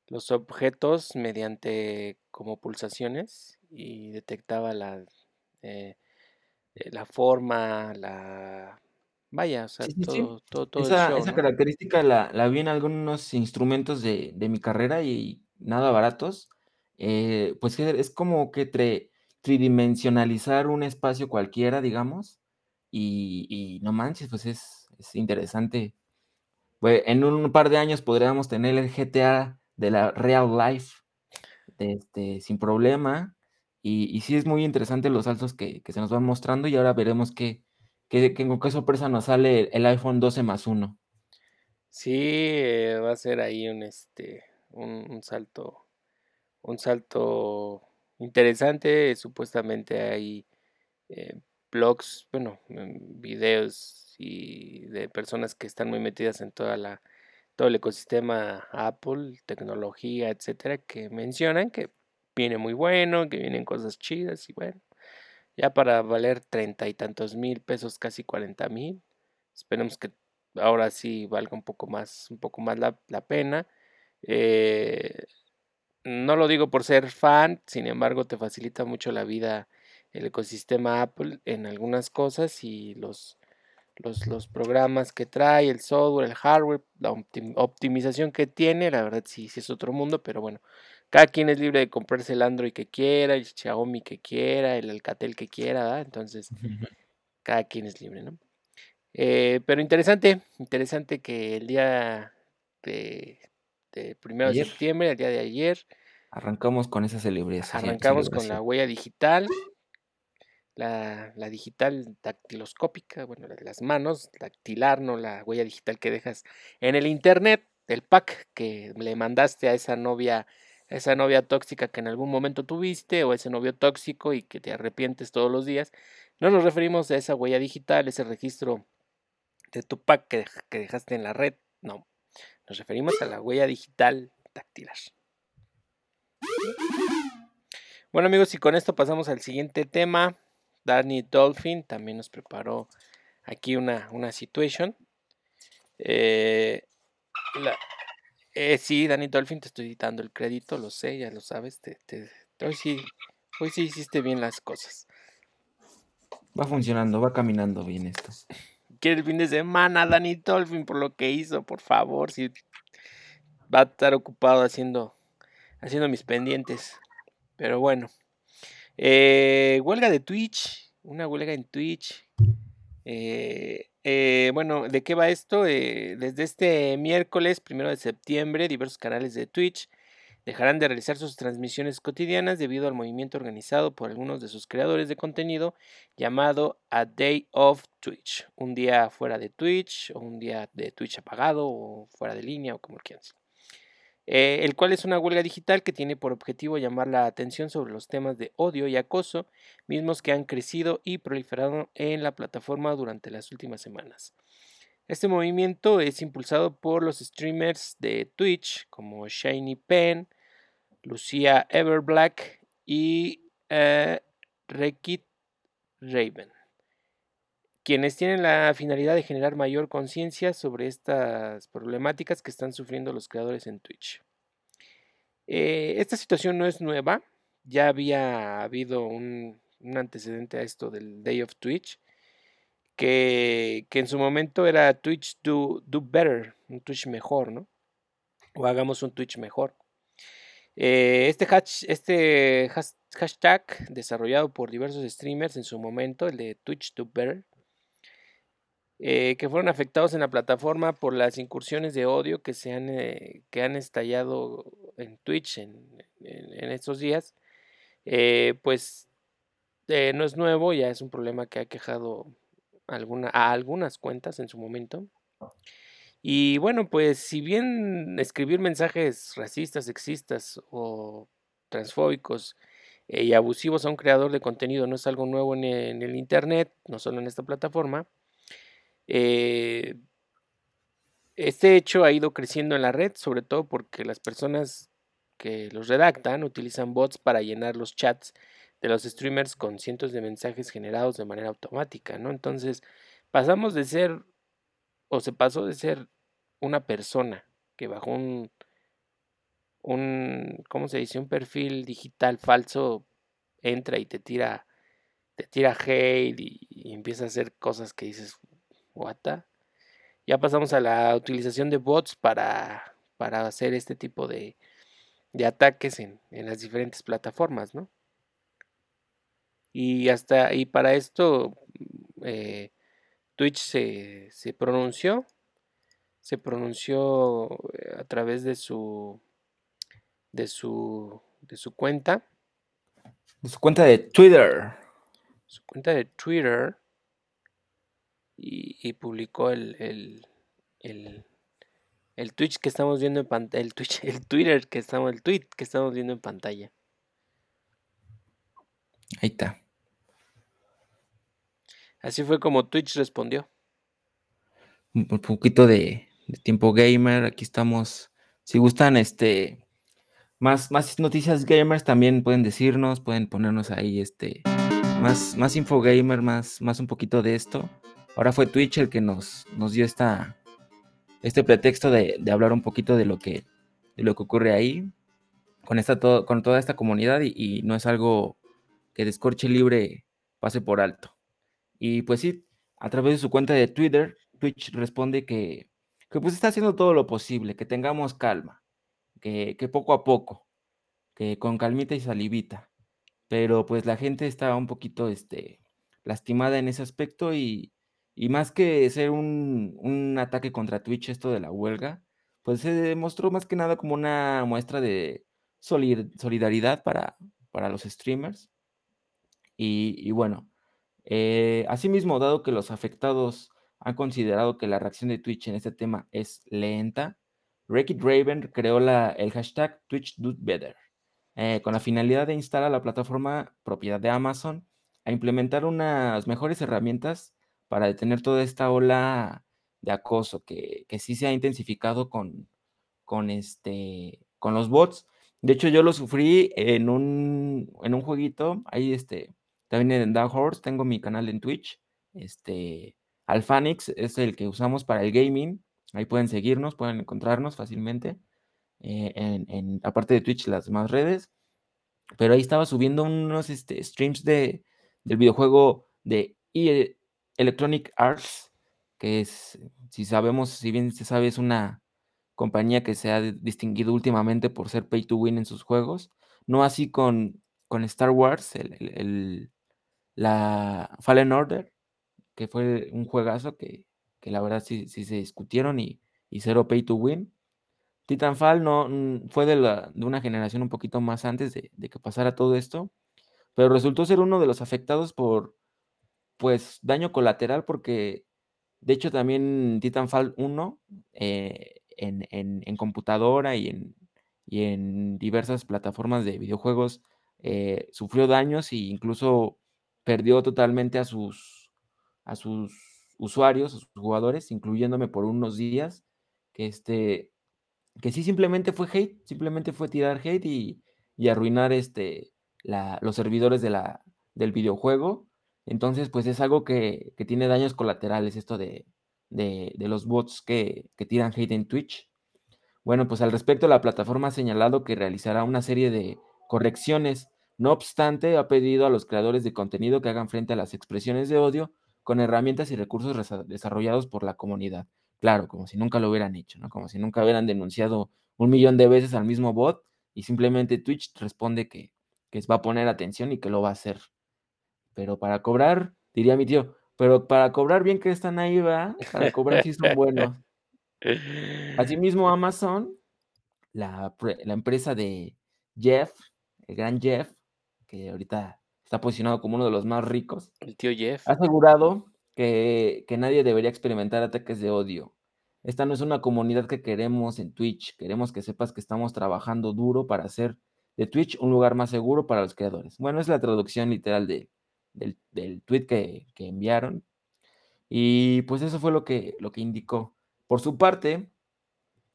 [SPEAKER 1] los objetos mediante como pulsaciones y detectaba la, eh, eh, la forma, la... Vaya, o sea, todo, todo,
[SPEAKER 2] esa, esa característica la, la, vi en algunos instrumentos de, de mi carrera y nada baratos. Eh, pues es como que tridimensionalizar un espacio cualquiera, digamos, y, no manches, pues es, es interesante. En un par de años podríamos tener el GTA de la real life este, sin problema. Y, sí es muy interesante los saltos que, que, se nos van mostrando y ahora veremos qué, qué, qué, qué sorpresa nos sale el iPhone 12 más 1.
[SPEAKER 1] Sí, eh, va a ser ahí un, este, un, salto, un salto interesante. Supuestamente hay eh, blogs, bueno, videos y de personas que están muy metidas en toda la todo el ecosistema Apple, tecnología, etcétera, que mencionan que viene muy bueno, que vienen cosas chidas y bueno, ya para valer treinta y tantos mil pesos, casi cuarenta mil, esperemos que ahora sí valga un poco más, un poco más la, la pena. Eh, no lo digo por ser fan, sin embargo te facilita mucho la vida el ecosistema Apple en algunas cosas y los los, los programas que trae, el software, el hardware, la optimización que tiene, la verdad sí, sí es otro mundo, pero bueno, cada quien es libre de comprarse el Android que quiera, el Xiaomi que quiera, el Alcatel que quiera, ¿verdad? Entonces, cada quien es libre, ¿no? Eh, pero interesante, interesante que el día de, de primero de septiembre, el día de ayer,
[SPEAKER 2] arrancamos con esa celebración.
[SPEAKER 1] Arrancamos con la huella digital, la, la, digital dactiloscópica, bueno, las manos, dactilar, no la huella digital que dejas en el internet, el pack que le mandaste a esa novia, a esa novia tóxica que en algún momento tuviste, o ese novio tóxico y que te arrepientes todos los días. No nos referimos a esa huella digital, ese registro de tu pack que, que dejaste en la red, no. Nos referimos a la huella digital dactilar. Bueno amigos, y con esto pasamos al siguiente tema. Danny Dolphin también nos preparó aquí una, una situation. Eh, eh, sí, Danny Dolphin, te estoy dando el crédito, lo sé, ya lo sabes. Te, hoy, sí, hoy sí hiciste bien las cosas.
[SPEAKER 2] Va funcionando, va caminando bien esto.
[SPEAKER 1] Quiere el fin de semana, Danny Dolphin, por lo que hizo, por favor, si va a estar ocupado haciendo, haciendo mis pendientes. Pero bueno. Eh, huelga de Twitch, una huelga en Twitch. Eh, eh, bueno, ¿de qué va esto? desde este miércoles, primero de septiembre, diversos canales de Twitch dejarán de realizar sus transmisiones cotidianas debido al movimiento organizado por algunos de sus creadores de contenido llamado A Day of Twitch, un día fuera de Twitch o un día de Twitch apagado o fuera de línea o como quieras. Eh, el cual es una huelga digital que tiene por objetivo llamar la atención sobre los temas de odio y acoso, mismos que han crecido y proliferado en la plataforma durante las últimas semanas. Este movimiento es impulsado por los streamers de Twitch como Shiny Pen, Lucía Everblack y eh, Rekit Raven, quienes tienen la finalidad de generar mayor conciencia sobre estas problemáticas que están sufriendo los creadores en Twitch. Eh, esta situación no es nueva, ya había habido un antecedente a esto del Day of Twitch que, en su momento era Twitch do, do better, un Twitch mejor, ¿no? O hagamos un Twitch mejor. Eh, este, este hashtag desarrollado por diversos streamers en su momento, el de Twitch do better, eh, que fueron afectados en la plataforma por las incursiones de odio que, se han, eh, que han estallado en Twitch en, estos días, pues no es nuevo, ya es un problema que ha quejado a algunas cuentas en su momento. Y bueno, pues si bien escribir mensajes racistas, sexistas o transfóbicos eh, y abusivos a un creador de contenido no es algo nuevo en el, Internet, no solo en esta plataforma, eh, este hecho ha ido creciendo en la red, sobre todo porque las personas que los redactan utilizan bots para llenar los chats de los streamers con cientos de mensajes generados de manera automática, ¿no? Entonces, pasamos de ser, o se pasó de ser una persona que bajo un, un, ¿cómo se dice? Un perfil digital falso entra y te tira, te tira hate y, empieza a hacer cosas que dices, what Ya pasamos a la utilización de bots para, para hacer este tipo de, de ataques en, en las diferentes plataformas, ¿no? Y hasta y para esto eh, Twitch se, se, pronunció, se pronunció eh, a través de su de su de su cuenta.
[SPEAKER 2] De su cuenta de Twitter.
[SPEAKER 1] Su cuenta de Twitter. Y, publicó el, el, el, el Twitch que estamos viendo en pantalla. El Twitch, el Twitter que estamos, el tweet que estamos viendo en pantalla.
[SPEAKER 2] Ahí está.
[SPEAKER 1] Así fue como Twitch respondió.
[SPEAKER 2] Un poquito de, tiempo gamer. Aquí estamos. Si gustan, este. Más, más noticias gamers también pueden decirnos, pueden ponernos ahí este. Más, más info gamer, más, más un poquito de esto. Ahora fue Twitch el que nos, nos dio esta, este pretexto de, hablar un poquito de lo que, de lo que ocurre ahí con, esta con toda esta comunidad y, y, no es algo que Descorche Libre pase por alto. Y pues sí, a través de su cuenta de Twitter, Twitch responde que, que pues está haciendo todo lo posible, que tengamos calma, que, que poco a poco, que con calmita y salivita. Pero pues la gente está un poquito este, lastimada en ese aspecto y, y más que ser un, un, ataque contra Twitch, esto de la huelga, pues se demostró más que nada como una muestra de solidaridad para, para los streamers. Y, y bueno, eh, asimismo, dado que los afectados han considerado que la reacción de Twitch en este tema es lenta, Wreck Raven creó el hashtag Twitch Better, eh, con la finalidad de instalar la plataforma propiedad de Amazon a implementar unas mejores herramientas para detener toda esta ola de acoso que, sí se ha intensificado este, con los bots. De hecho, yo lo sufrí en un, en un jueguito, ahí este, también en Dark Horse tengo mi canal en Twitch. Este, Alphanix es el que usamos para el gaming. Ahí pueden seguirnos, pueden encontrarnos fácilmente. Eh, aparte de Twitch, las demás redes. Pero ahí estaba subiendo unos este, streams de, del videojuego de e Electronic Arts, que es, si sabemos, si bien se sabe, es una compañía que se ha distinguido últimamente por ser pay to win en sus juegos. No así con, con Star Wars, el, la Fallen Order, que fue un juegazo que, la verdad sí, sí, se discutieron y, y cero pay to win. Titanfall no, mm, fue de, la, de una generación un poquito más antes de, de, que pasara todo esto, pero resultó ser uno de los afectados por, pues, daño colateral porque, de hecho, también Titanfall 1 eh, en, en, computadora y en, y en diversas plataformas de videojuegos eh, sufrió daños e incluso perdió totalmente a sus, a sus usuarios, a sus jugadores, incluyéndome por unos días, que este, que sí simplemente fue hate, simplemente fue tirar hate y, y arruinar este, la, los servidores del videojuego. Entonces, pues es algo que, que tiene daños colaterales, esto de, de, de los bots que, que, tiran hate en Twitch. Bueno, pues al respecto, la plataforma ha señalado que realizará una serie de correcciones. No obstante, ha pedido a los creadores de contenido que hagan frente a las expresiones de odio con herramientas y recursos desarrollados por la comunidad. Claro, como si nunca lo hubieran hecho, ¿no? Como si nunca hubieran denunciado un millón de veces al mismo bot y simplemente Twitch responde que, que va a poner atención y que lo va a hacer. Pero para cobrar, diría mi tío, pero para cobrar bien que están ahí, va, para cobrar sí son buenos. Asimismo, Amazon, la, la empresa de Jeff, el gran Jeff, que ahorita está posicionado como uno de los más ricos.
[SPEAKER 1] El tío Jeff.
[SPEAKER 2] Ha asegurado que, nadie debería experimentar ataques de odio. Esta no es una comunidad que queremos en Twitch. Queremos que sepas que estamos trabajando duro para hacer de Twitch un lugar más seguro para los creadores. Bueno, es la traducción literal de, del, del, tweet que, que, enviaron. Y pues eso fue lo que, lo que indicó. Por su parte,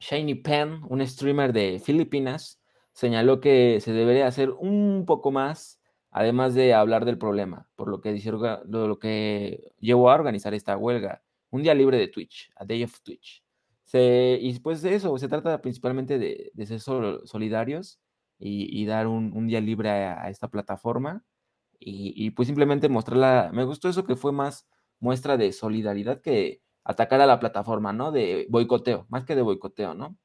[SPEAKER 2] Shiny Pen, un streamer de Filipinas, señaló que se debería hacer un poco más además de hablar del problema, por lo que, lo que llevó a organizar esta huelga, un día libre de Twitch, a Day of Twitch. Y pues de eso, se trata principalmente de, ser solidarios y, dar un, día libre a, esta plataforma y, pues simplemente mostrarla, me gustó eso que fue más muestra de solidaridad que atacar a la plataforma, ¿no? De boicoteo, más que de boicoteo, ¿no?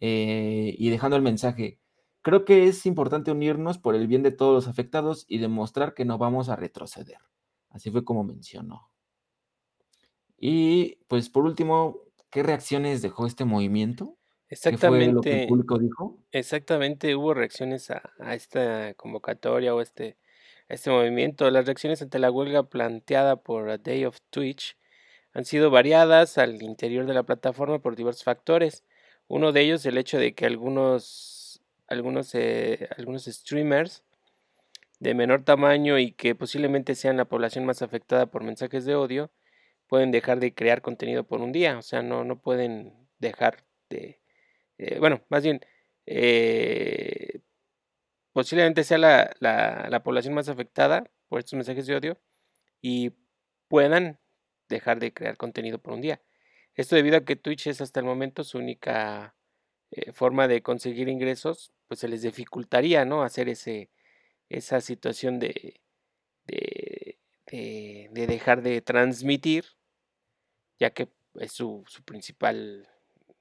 [SPEAKER 2] Eh, y dejando el mensaje, Creo que es importante unirnos por el bien de todos los afectados y demostrar que no vamos a retroceder. Así fue como mencionó. Y pues por último, ¿qué reacciones dejó este movimiento?
[SPEAKER 1] Exactamente.
[SPEAKER 2] ¿Qué fue lo que el público dijo?
[SPEAKER 1] Exactamente, hubo reacciones a, esta convocatoria o este, este movimiento. Las reacciones ante la huelga planteada por A Day of Twitch han sido variadas al interior de la plataforma por diversos factores. Uno de ellos el hecho de que algunos algunos, eh, algunos streamers de menor tamaño y que posiblemente sean la población más afectada por mensajes de odio, pueden dejar de crear contenido por un día, o sea, no, no pueden dejar de, eh, bueno, más bien, eh, posiblemente sea la, la, la, población más afectada por estos mensajes de odio y puedan dejar de crear contenido por un día. Esto debido a que Twitch es hasta el momento su única eh, forma de conseguir ingresos, pues se les dificultaría, ¿no? Hacer ese, esa situación de, de, de, dejar de transmitir, ya que es su, su principal,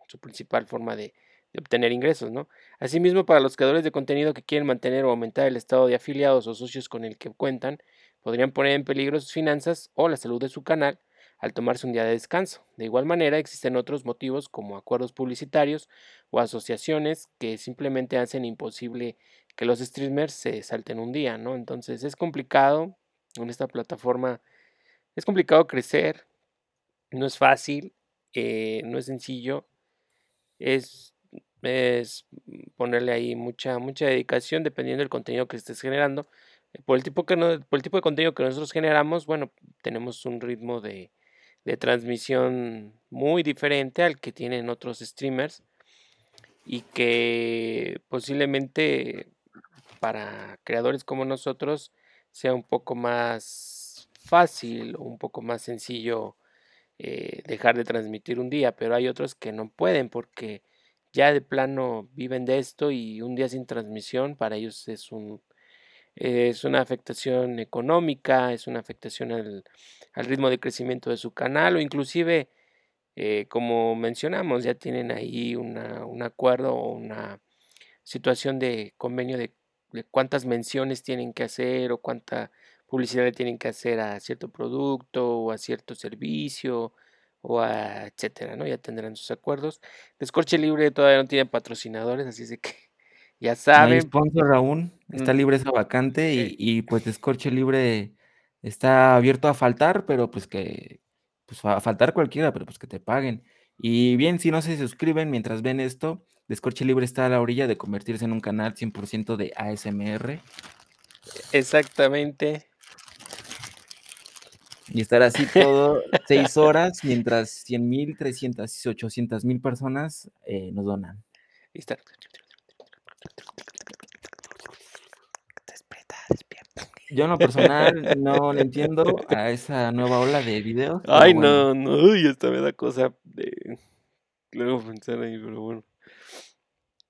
[SPEAKER 1] su principal forma de, de obtener ingresos, ¿no? Asimismo, para los creadores de contenido que quieren mantener o aumentar el estado de afiliados o socios con el que cuentan, podrían poner en peligro sus finanzas o la salud de su canal al tomarse un día de descanso. De igual manera, existen otros motivos como acuerdos publicitarios o asociaciones que simplemente hacen imposible que los streamers se salten un día, ¿no? Entonces es complicado en esta plataforma, es complicado crecer, no es fácil, eh, no es sencillo, es, es ponerle ahí mucha, mucha dedicación dependiendo del contenido que estés generando. Por el, tipo que no, por el tipo de contenido que nosotros generamos, bueno, tenemos un ritmo de, de transmisión muy diferente al que tienen otros streamers y que posiblemente para creadores como nosotros sea un poco más fácil o un poco más sencillo eh, dejar de transmitir un día, pero hay otros que no pueden porque ya de plano viven de esto y un día sin transmisión para ellos es un es una afectación económica, es una afectación al, ritmo de crecimiento de su canal o inclusive Eh, como mencionamos, ya tienen ahí una, un acuerdo o una situación de convenio de, de, cuántas menciones tienen que hacer o cuánta publicidad le tienen que hacer a cierto producto o a cierto servicio o a etcétera, ¿no? Ya tendrán sus acuerdos. Descorche Libre todavía no tiene patrocinadores, así es que ya saben. No hay
[SPEAKER 2] sponsor aún, está libre esa vacante y, y, pues Descorche Libre está abierto a faltar, pero pues que, pues a faltar cualquiera, pero pues que te paguen. Y bien, si no se suscriben mientras ven esto, Descorche Libre está a la orilla de convertirse en un canal 100% de ASMR.
[SPEAKER 1] Exactamente.
[SPEAKER 2] Y estar así todo seis horas mientras 100 mil, 300 y 800 mil personas eh, nos donan. Y estar... Yo en lo personal no le entiendo a esa nueva ola de videos.
[SPEAKER 1] Ay, no, no, y esta me da cosa de luego pensar ahí, pero bueno.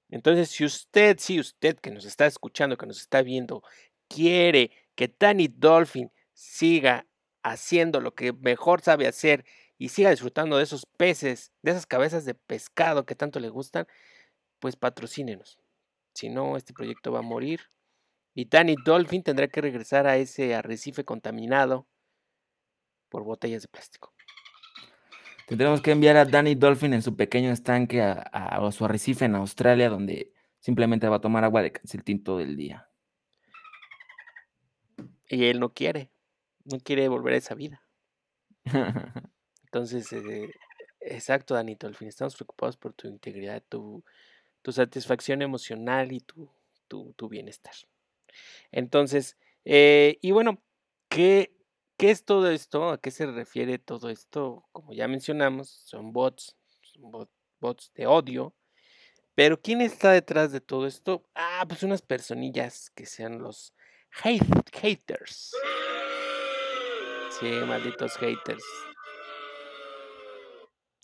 [SPEAKER 1] Entonces, si usted, si usted que nos está escuchando, que nos está viendo, quiere que Danny Dolphin siga haciendo lo que mejor sabe hacer y siga disfrutando de esos peces, de esas cabezas de pescado que tanto le gustan, pues patrocínenos. Si no, este proyecto va a morir y Danny Dolphin tendrá que regresar a ese arrecife contaminado por botellas de plástico.
[SPEAKER 2] Tendremos que enviar a Danny Dolphin en su pequeño estanque a, su arrecife en Australia, donde simplemente va a tomar agua de calcetín todo el día.
[SPEAKER 1] Y él no quiere, no quiere volver a esa vida. Entonces, eh, exacto, Danny Dolphin, estamos preocupados por tu integridad, tu, satisfacción emocional y tu, tu bienestar. Entonces, eh, y bueno, ¿qué, ¿qué es todo esto? ¿A qué se refiere todo esto? Como ya mencionamos, son bots, son bots de odio. Pero ¿quién está detrás de todo esto? Ah, pues unas personillas que sean los hate, haters. Sí, malditos haters.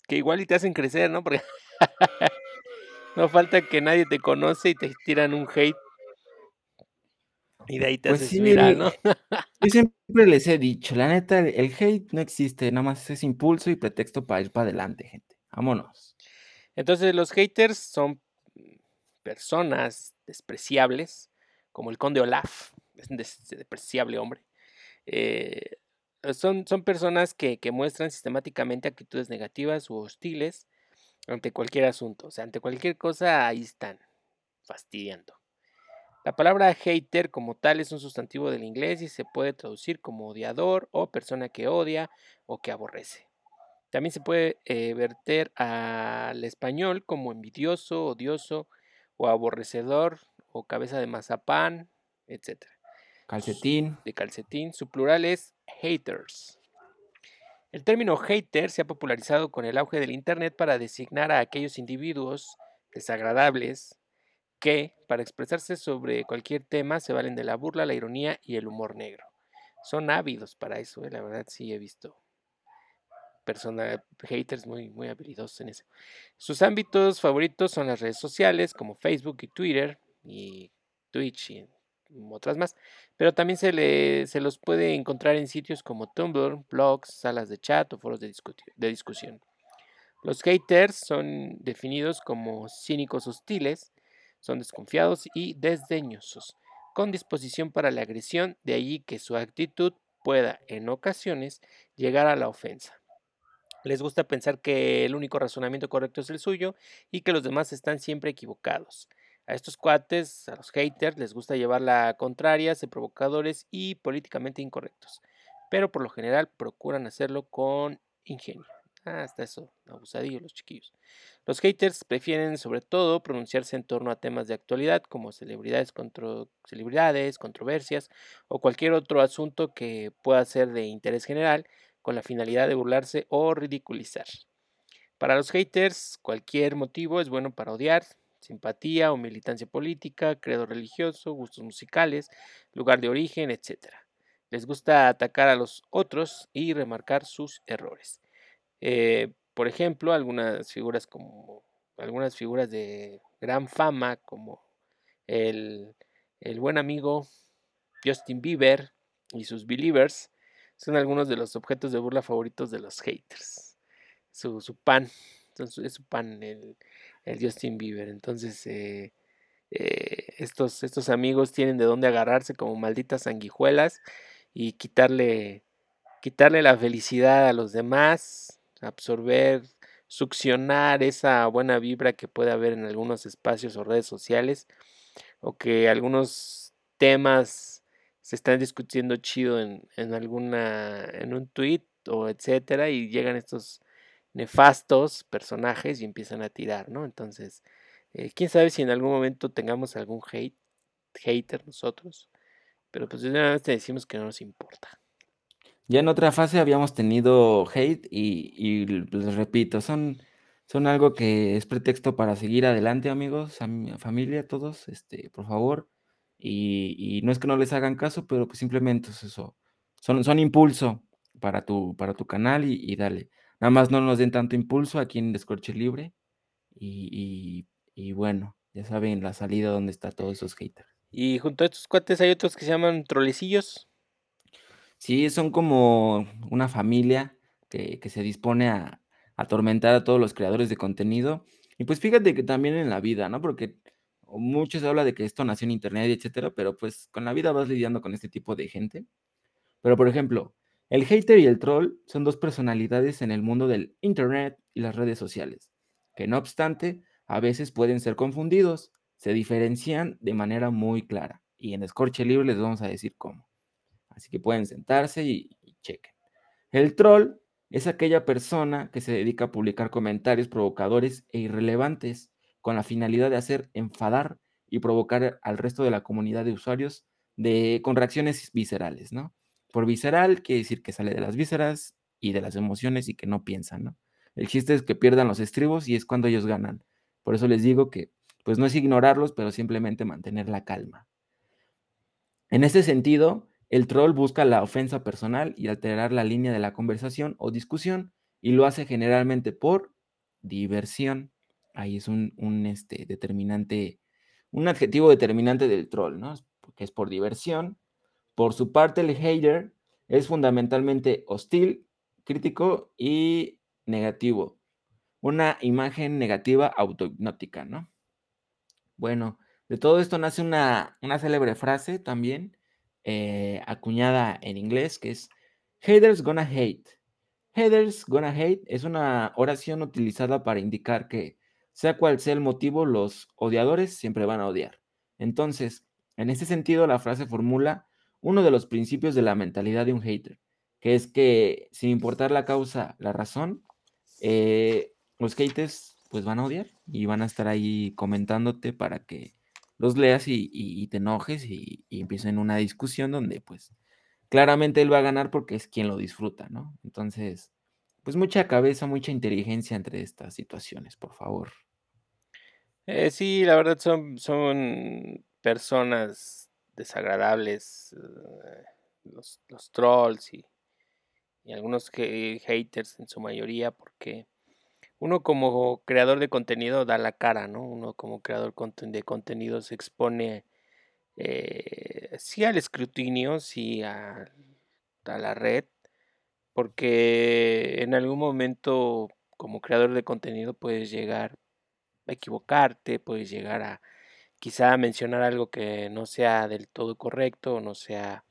[SPEAKER 1] Que igual y te hacen crecer, ¿no? Porque no falta que nadie te conoce y te tiran un hate y de ahí te pues haces ¿no?
[SPEAKER 2] yo siempre les he dicho, la neta, el hate no existe, nada más es impulso y pretexto para ir para adelante, gente. Vámonos.
[SPEAKER 1] Entonces, los haters son personas despreciables, como el conde Olaf, es un despreciable hombre. Eh, son, son personas que, que muestran sistemáticamente actitudes negativas u hostiles ante cualquier asunto, o sea, ante cualquier cosa, ahí están, fastidiando. La palabra hater como tal es un sustantivo del inglés y se puede traducir como odiador o persona que odia o que aborrece. También se puede eh, verter al español como envidioso, odioso o aborrecedor o cabeza de mazapán, etc.
[SPEAKER 2] Calcetín.
[SPEAKER 1] De calcetín. Su plural es haters. El término hater se ha popularizado con el auge del Internet para designar a aquellos individuos desagradables, que, para expresarse sobre cualquier tema, se valen de la burla, la ironía y el humor negro. Son ávidos para eso, ¿eh? la verdad sí he visto personas, haters muy, muy habilidosos en eso. Sus ámbitos favoritos son las redes sociales como Facebook y Twitter y Twitch y otras más, pero también se, le, se los puede encontrar en sitios como Tumblr, blogs, salas de chat o foros de, de discusión. Los haters son definidos como cínicos hostiles son desconfiados y desdeñosos, con disposición para la agresión, de allí que su actitud pueda, en ocasiones, llegar a la ofensa. Les gusta pensar que el único razonamiento correcto es el suyo y que los demás están siempre equivocados. A estos cuates, a los haters, les gusta llevar la contraria, ser provocadores y políticamente incorrectos, pero por lo general procuran hacerlo con ingenio. Ah, hasta eso, abusadillo los chiquillos. Los haters prefieren sobre todo pronunciarse en torno a temas de actualidad como celebridades, celebridades, controversias o cualquier otro asunto que pueda ser de interés general con la finalidad de burlarse o ridiculizar. Para los haters, cualquier motivo es bueno para odiar, simpatía o militancia política, credo religioso, gustos musicales, lugar de origen, etc. Les gusta atacar a los otros y remarcar sus errores. Eh, por ejemplo, algunas figuras como algunas figuras de gran fama como el, el buen amigo Justin Bieber y sus Believers son algunos de los objetos de burla favoritos de los haters. su, su pan, es su pan el, el Justin Bieber. Entonces, eh, eh, estos, estos amigos tienen de dónde agarrarse como malditas sanguijuelas y quitarle, quitarle la felicidad a los demás, absorber, succionar esa buena vibra que puede haber en algunos espacios o redes sociales, o que algunos temas se están discutiendo chido en, en alguna, en un tweet o etcétera, y llegan estos nefastos personajes y empiezan a tirar, ¿no? Entonces, eh, quién sabe si en algún momento tengamos algún hate, hater nosotros, pero pues de te decimos que no nos importa.
[SPEAKER 2] Ya en otra fase habíamos tenido hate y, les repito, son, son algo que es pretexto para seguir adelante, amigos, familia, todos, este, por favor. Y, no es que no les hagan caso, pero pues simplemente es eso. Son, son impulso para tu, para tu canal y, dale. Nada más no nos den tanto impulso aquí en Descorche Libre. Y, y, bueno, ya saben la salida donde está todos esos haters.
[SPEAKER 1] Y junto a estos cuates hay otros que se llaman trolecillos.
[SPEAKER 2] Sí, son como una familia que, se dispone a, atormentar a todos los creadores de contenido. Y pues fíjate que también en la vida, ¿no? Porque muchos habla de que esto nació en internet, etcétera, pero pues con la vida vas lidiando con este tipo de gente. Pero por ejemplo, el hater y el troll son dos personalidades en el mundo del internet y las redes sociales, que no obstante, a veces pueden ser confundidos, se diferencian de manera muy clara. Y en Escorche Libre les vamos a decir cómo. Así que pueden sentarse y, chequen. El troll es aquella persona que se dedica a publicar comentarios provocadores e irrelevantes con la finalidad de hacer enfadar y provocar al resto de la comunidad de usuarios de, con reacciones viscerales, ¿no? Por visceral quiere decir que sale de las vísceras y de las emociones y que no piensan, ¿no? El chiste es que pierdan los estribos y es cuando ellos ganan. Por eso les digo que, pues no es ignorarlos, pero simplemente mantener la calma. En ese sentido, el troll busca la ofensa personal y alterar la línea de la conversación o discusión y lo hace generalmente por diversión. Ahí es un, este, determinante, un adjetivo determinante del troll, ¿no? Que es por diversión. Por su parte, el hater es fundamentalmente hostil, crítico y negativo. Una imagen negativa autohipnótica, ¿no? Bueno, de todo esto nace una, una célebre frase también eh, acuñada en inglés, que es haters gonna hate. Haters gonna hate es una oración utilizada para indicar que, sea cual sea el motivo, los odiadores siempre van a odiar. Entonces, en este sentido, la frase formula uno de los principios de la mentalidad de un hater, que es que sin importar la causa, la razón, eh, los haters pues van a odiar y van a estar ahí comentándote para que los leas y, te enojes y, y, empiecen una discusión donde pues claramente él va a ganar porque es quien lo disfruta, ¿no? Entonces, pues mucha cabeza, mucha inteligencia entre estas situaciones, por favor.
[SPEAKER 1] Eh, sí, la verdad son, son personas desagradables, eh, los, los, trolls y, y algunos haters en su mayoría, porque uno como creador de contenido da la cara, ¿no? Uno como creador de contenido se expone eh, sí al escrutinio, sí a, la red, porque en algún momento como creador de contenido puedes llegar a equivocarte, puedes llegar a quizá mencionar algo que no sea del todo correcto, no sea,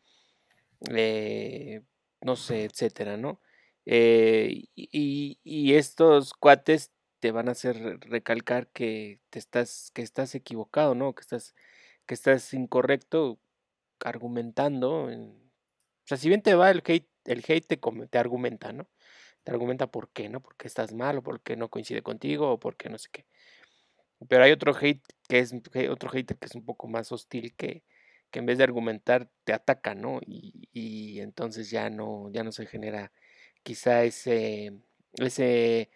[SPEAKER 1] eh, no sé, etcétera, ¿no? Eh, y, estos cuates te van a hacer recalcar que te estás, que estás equivocado, ¿no? Que estás, que estás incorrecto argumentando. o sea, si bien te va el hate, el hate te, te argumenta, ¿no? Te argumenta por qué, ¿no? Porque estás mal, o porque no coincide contigo, o porque no sé qué. Pero hay otro hate que es otro hater que es un poco más hostil que, que en vez de argumentar te ataca, ¿no? Y, y entonces ya no, ya no se genera quizá ese, ese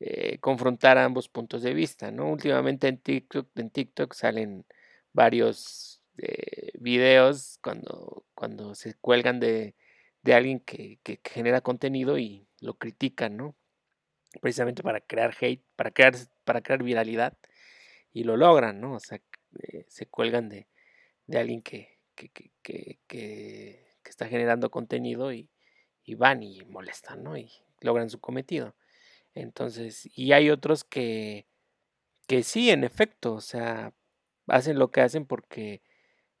[SPEAKER 1] eh, confrontar ambos puntos de vista, ¿no? Últimamente en TikTok, en TikTok salen varios eh, videos cuando, cuando se cuelgan de, de alguien que, que, genera contenido y lo critican, ¿no? Precisamente para crear hate, para crear, para crear viralidad y lo logran, ¿no? O sea, eh, se cuelgan de, de alguien que, que, está generando contenido y, y van y molestan, ¿no? Y logran su cometido. Entonces, y hay otros que, que sí, en efecto, o sea, hacen lo que hacen porque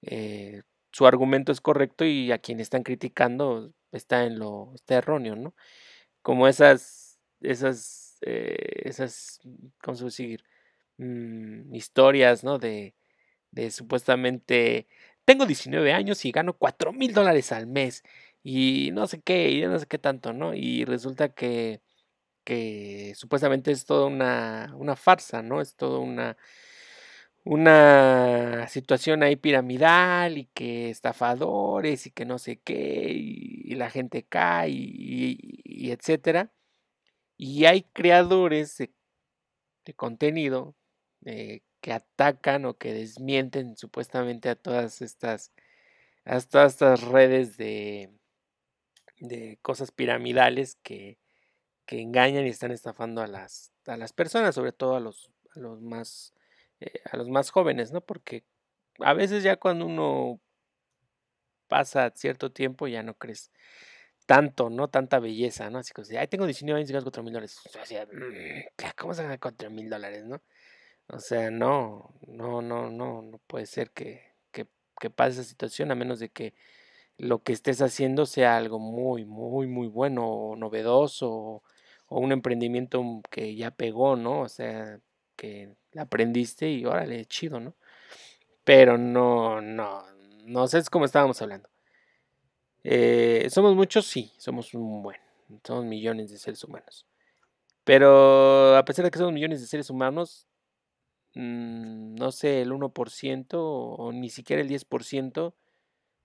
[SPEAKER 1] eh, su argumento es correcto y a quien están criticando está en lo está erróneo, ¿no? Como esas esas eh, esas ¿cómo se decir? Mm, historias, ¿no? De, de supuestamente tengo 19 años y gano 4 mil dólares al mes y no sé qué, y no sé qué tanto, ¿no? Y resulta que, que supuestamente es toda una, una farsa, ¿no? Es toda una, una situación ahí piramidal y que estafadores y que no sé qué y, la gente cae y, etcétera. Y hay creadores de, contenido eh, que atacan o que desmienten supuestamente a todas estas, a todas estas redes de, de cosas piramidales que, que engañan y están estafando a las, a las personas, sobre todo a los, los más eh, a los más jóvenes, ¿no? Porque a veces ya cuando uno pasa cierto tiempo ya no crees tanto, ¿no? Tanta belleza, ¿no? Así que, ay, tengo 19 años y ganas 4 mil dólares. O sea, mm, ¿cómo se gana 4 mil dólares, no? O sea, no, no, no, no, no puede ser que, que pase esa situación a menos de que lo que estés haciendo sea algo muy, muy, muy bueno o novedoso o, un emprendimiento que ya pegó, ¿no? O sea, que aprendiste y órale, chido, ¿no? Pero no, no, no sé cómo estábamos hablando. Eh, somos muchos, sí, somos un buen, somos millones de seres humanos. Pero a pesar de que somos millones de seres humanos, mm, no sé, el 1% o ni siquiera el 10%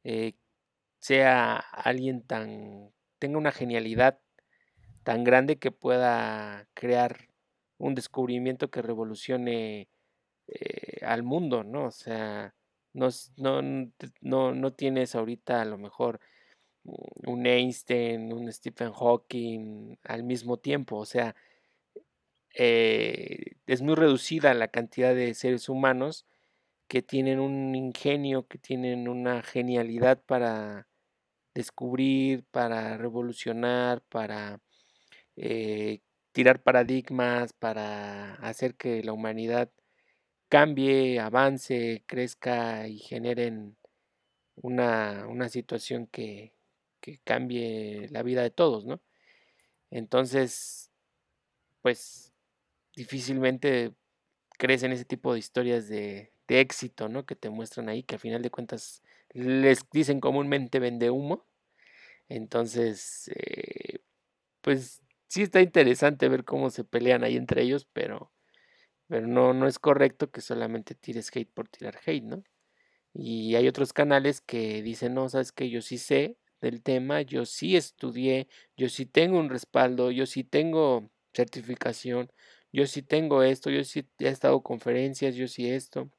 [SPEAKER 1] eh, sea alguien tan, tenga una genialidad tan grande que pueda crear un descubrimiento que revolucione eh, al mundo, ¿no? O sea, no, no, no, no tienes ahorita a lo mejor un Einstein, un Stephen Hawking al mismo tiempo, o sea, eh, es muy reducida la cantidad de seres humanos que tienen un ingenio, que tienen una genialidad para descubrir, para revolucionar, para eh, tirar paradigmas, para hacer que la humanidad cambie, avance, crezca y generen una, una situación que, que, cambie la vida de todos, ¿no? Entonces, pues difícilmente crecen ese tipo de historias de, de éxito, ¿no? Que te muestran ahí, que al final de cuentas les dicen comúnmente vende humo. Entonces, eh, pues sí está interesante ver cómo se pelean ahí entre ellos, pero, pero no, no es correcto que solamente tires hate por tirar hate, ¿no? Y hay otros canales que dicen, no, sabes que yo sí sé del tema, yo sí estudié, yo sí tengo un respaldo, yo sí tengo certificación, yo sí tengo esto, yo sí he estado en conferencias, yo sí esto,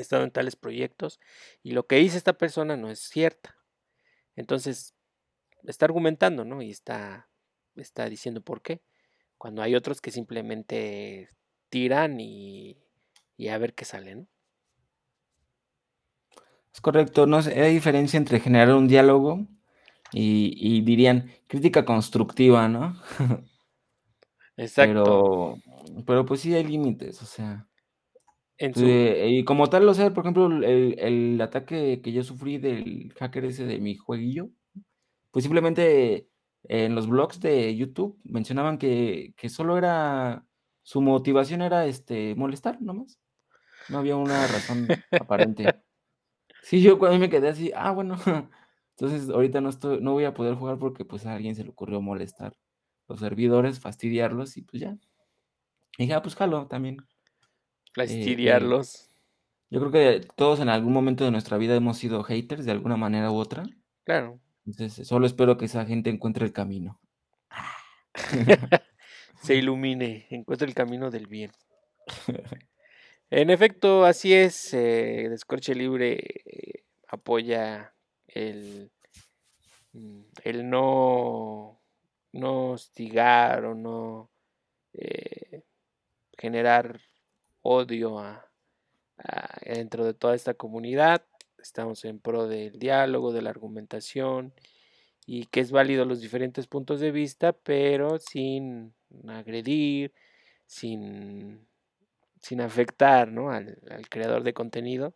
[SPEAKER 1] he estado en tales proyectos, y lo que dice esta persona no es cierta. Entonces, está argumentando, ¿no? Y está está diciendo por qué. Cuando hay otros que simplemente tiran y, a ver qué sale, ¿no?
[SPEAKER 2] Es correcto, no hay diferencia entre generar un diálogo y, dirían crítica constructiva, ¿no? Exacto. Pero, pero pues sí hay límites, o sea. Eh, y como tal, o sea, por ejemplo, el, el, ataque que yo sufrí del hacker ese de mi jueguillo, pues simplemente en los blogs de YouTube mencionaban que, que solo era, su motivación era este, molestar nomás. No había una razón aparente. Sí, yo cuando me quedé así, ah, bueno, entonces ahorita no estoy, no voy a poder jugar porque pues a alguien se le ocurrió molestar los servidores, fastidiarlos y pues ya. Y dije, ah, pues jalo también. Eh,
[SPEAKER 1] eh, fastidiarlos.
[SPEAKER 2] yo creo que todos en algún momento de nuestra vida hemos sido haters de alguna manera u otra.
[SPEAKER 1] Claro.
[SPEAKER 2] Entonces, solo espero que esa gente encuentre el camino.
[SPEAKER 1] Se ilumine, encuentre el camino del bien. En efecto, así es. Eh, Descorche Libre eh, apoya el, mm, el no, no hostigar o no eh, generar odio a, dentro de toda esta comunidad estamos en pro del diálogo, de la argumentación y que es válido los diferentes puntos de vista, pero sin agredir, sin, sin afectar ¿no? al, al, creador de contenido.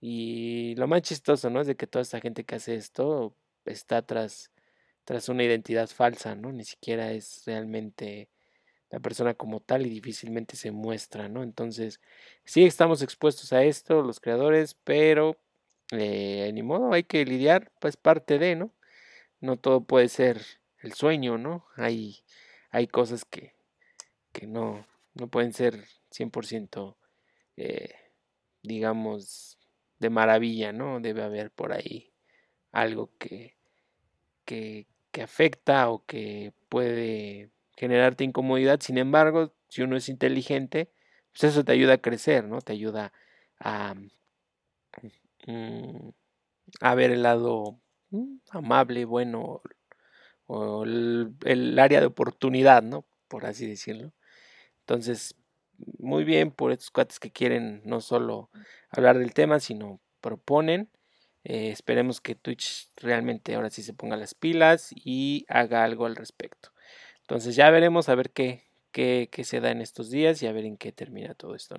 [SPEAKER 1] Y lo más chistoso, ¿no? Es de que toda esta gente que hace esto está tras, tras una identidad falsa, ¿no? Ni siquiera es realmente la persona como tal y difícilmente se muestra, ¿no? Entonces, sí estamos expuestos a esto, los creadores, pero eh, ni modo, hay que lidiar, pues parte de, ¿no? No todo puede ser el sueño, ¿no? Hay, hay cosas que, que no, no pueden ser 100%, eh, digamos, de maravilla, ¿no? Debe haber por ahí algo que, que, que afecta o que puede generarte incomodidad. Sin embargo, si uno es inteligente, pues eso te ayuda a crecer, ¿no? Te ayuda a, mm, a ver el lado mm, amable, bueno, o el, área de oportunidad, ¿no? Por así decirlo. Entonces, muy bien por estos cuates que quieren no solo hablar del tema, sino proponen. Eh, esperemos que Twitch realmente ahora sí se ponga las pilas y haga algo al respecto. Entonces ya veremos a ver qué, qué, se da en estos días y a ver en qué termina todo esto.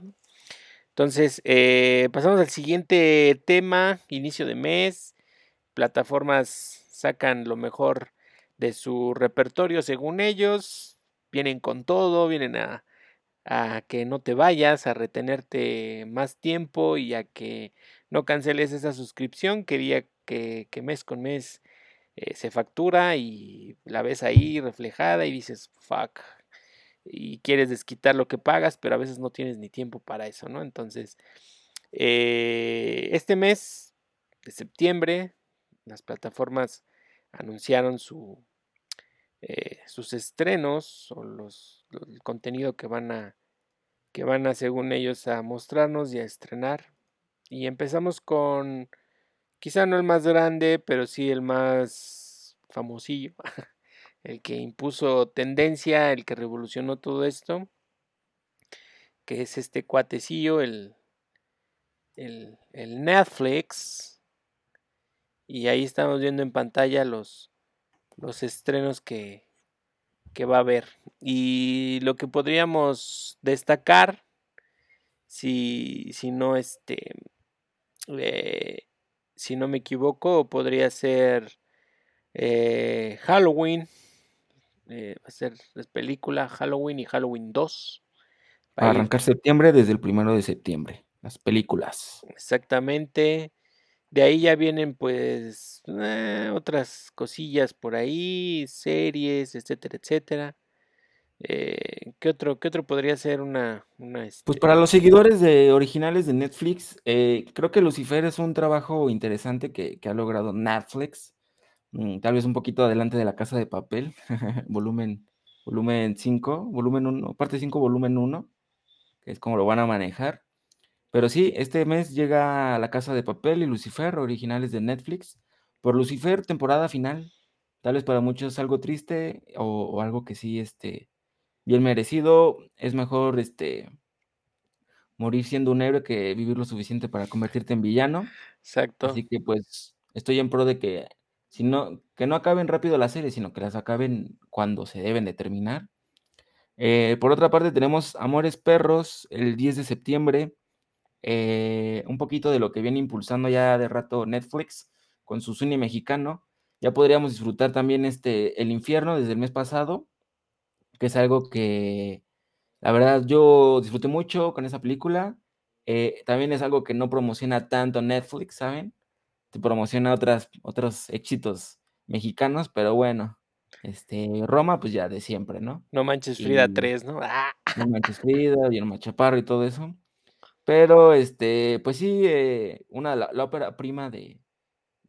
[SPEAKER 1] Entonces, eh, pasamos al siguiente tema, inicio de mes. Plataformas sacan lo mejor de su repertorio según ellos. Vienen con todo, vienen a, a que no te vayas, a retenerte más tiempo y a que no canceles esa suscripción. Quería que, que mes con mes eh, se factura y la ves ahí reflejada y dices, fuck, y quieres desquitar lo que pagas, pero a veces no tienes ni tiempo para eso, ¿no? Entonces, eh, este mes de septiembre, las plataformas anunciaron su, eh, sus estrenos o los, el contenido que van a que van a según ellos a mostrarnos y a estrenar y empezamos con Quizá no el más grande, pero sí el más famosillo. el que impuso tendencia, el que revolucionó todo esto. Que es este cuatecillo, el, el, Netflix. Y ahí estamos viendo en pantalla los, los estrenos que, que va a haber. Y lo que podríamos destacar, si, si no este, eh, si no me equivoco, podría ser eh, Halloween. Eh, va a ser la película Halloween y Halloween 2.
[SPEAKER 2] Para arrancar septiembre desde el primero de septiembre, las películas.
[SPEAKER 1] Exactamente. De ahí ya vienen pues eh, otras cosillas por ahí, series, etcétera, etcétera. Eh, ¿qué, otro, ¿Qué otro podría ser una...
[SPEAKER 2] Pues este para los seguidores de originales de Netflix, eh, creo que Lucifer es un trabajo interesante que, ha logrado Netflix. Mm, tal vez un poquito adelante de la casa de papel, volumen, volumen 5, volumen 1, parte 5, volumen 1, que es como lo van a manejar. Pero sí, este mes llega La Casa de Papel y Lucifer, originales de Netflix. Por Lucifer, temporada final. Tal vez para muchos algo triste o, o algo que sí, este, bien merecido. Es mejor este morir siendo un héroe que vivir lo suficiente para convertirte en villano. Exacto. Así que pues estoy en pro de que si no, que no acaben rápido las series, sino que las acaben cuando se deben de terminar. Eh, por otra parte, tenemos Amores Perros el 10 de septiembre. Eh, un poquito de lo que viene impulsando ya de rato Netflix con su cine mexicano. Ya podríamos disfrutar también este El Infierno desde el mes pasado que es algo que la verdad yo disfruté mucho con esa película. Eh, también es algo que no promociona tanto Netflix, ¿saben? Te promociona otras, otros éxitos mexicanos, pero bueno, este, Roma, pues ya de siempre, ¿no?
[SPEAKER 1] No manches Frida 3, ¿no? ¡Ah!
[SPEAKER 2] No manches Frida, y Chaparro y todo eso. Pero, este, pues sí, eh, una, la, ópera prima de,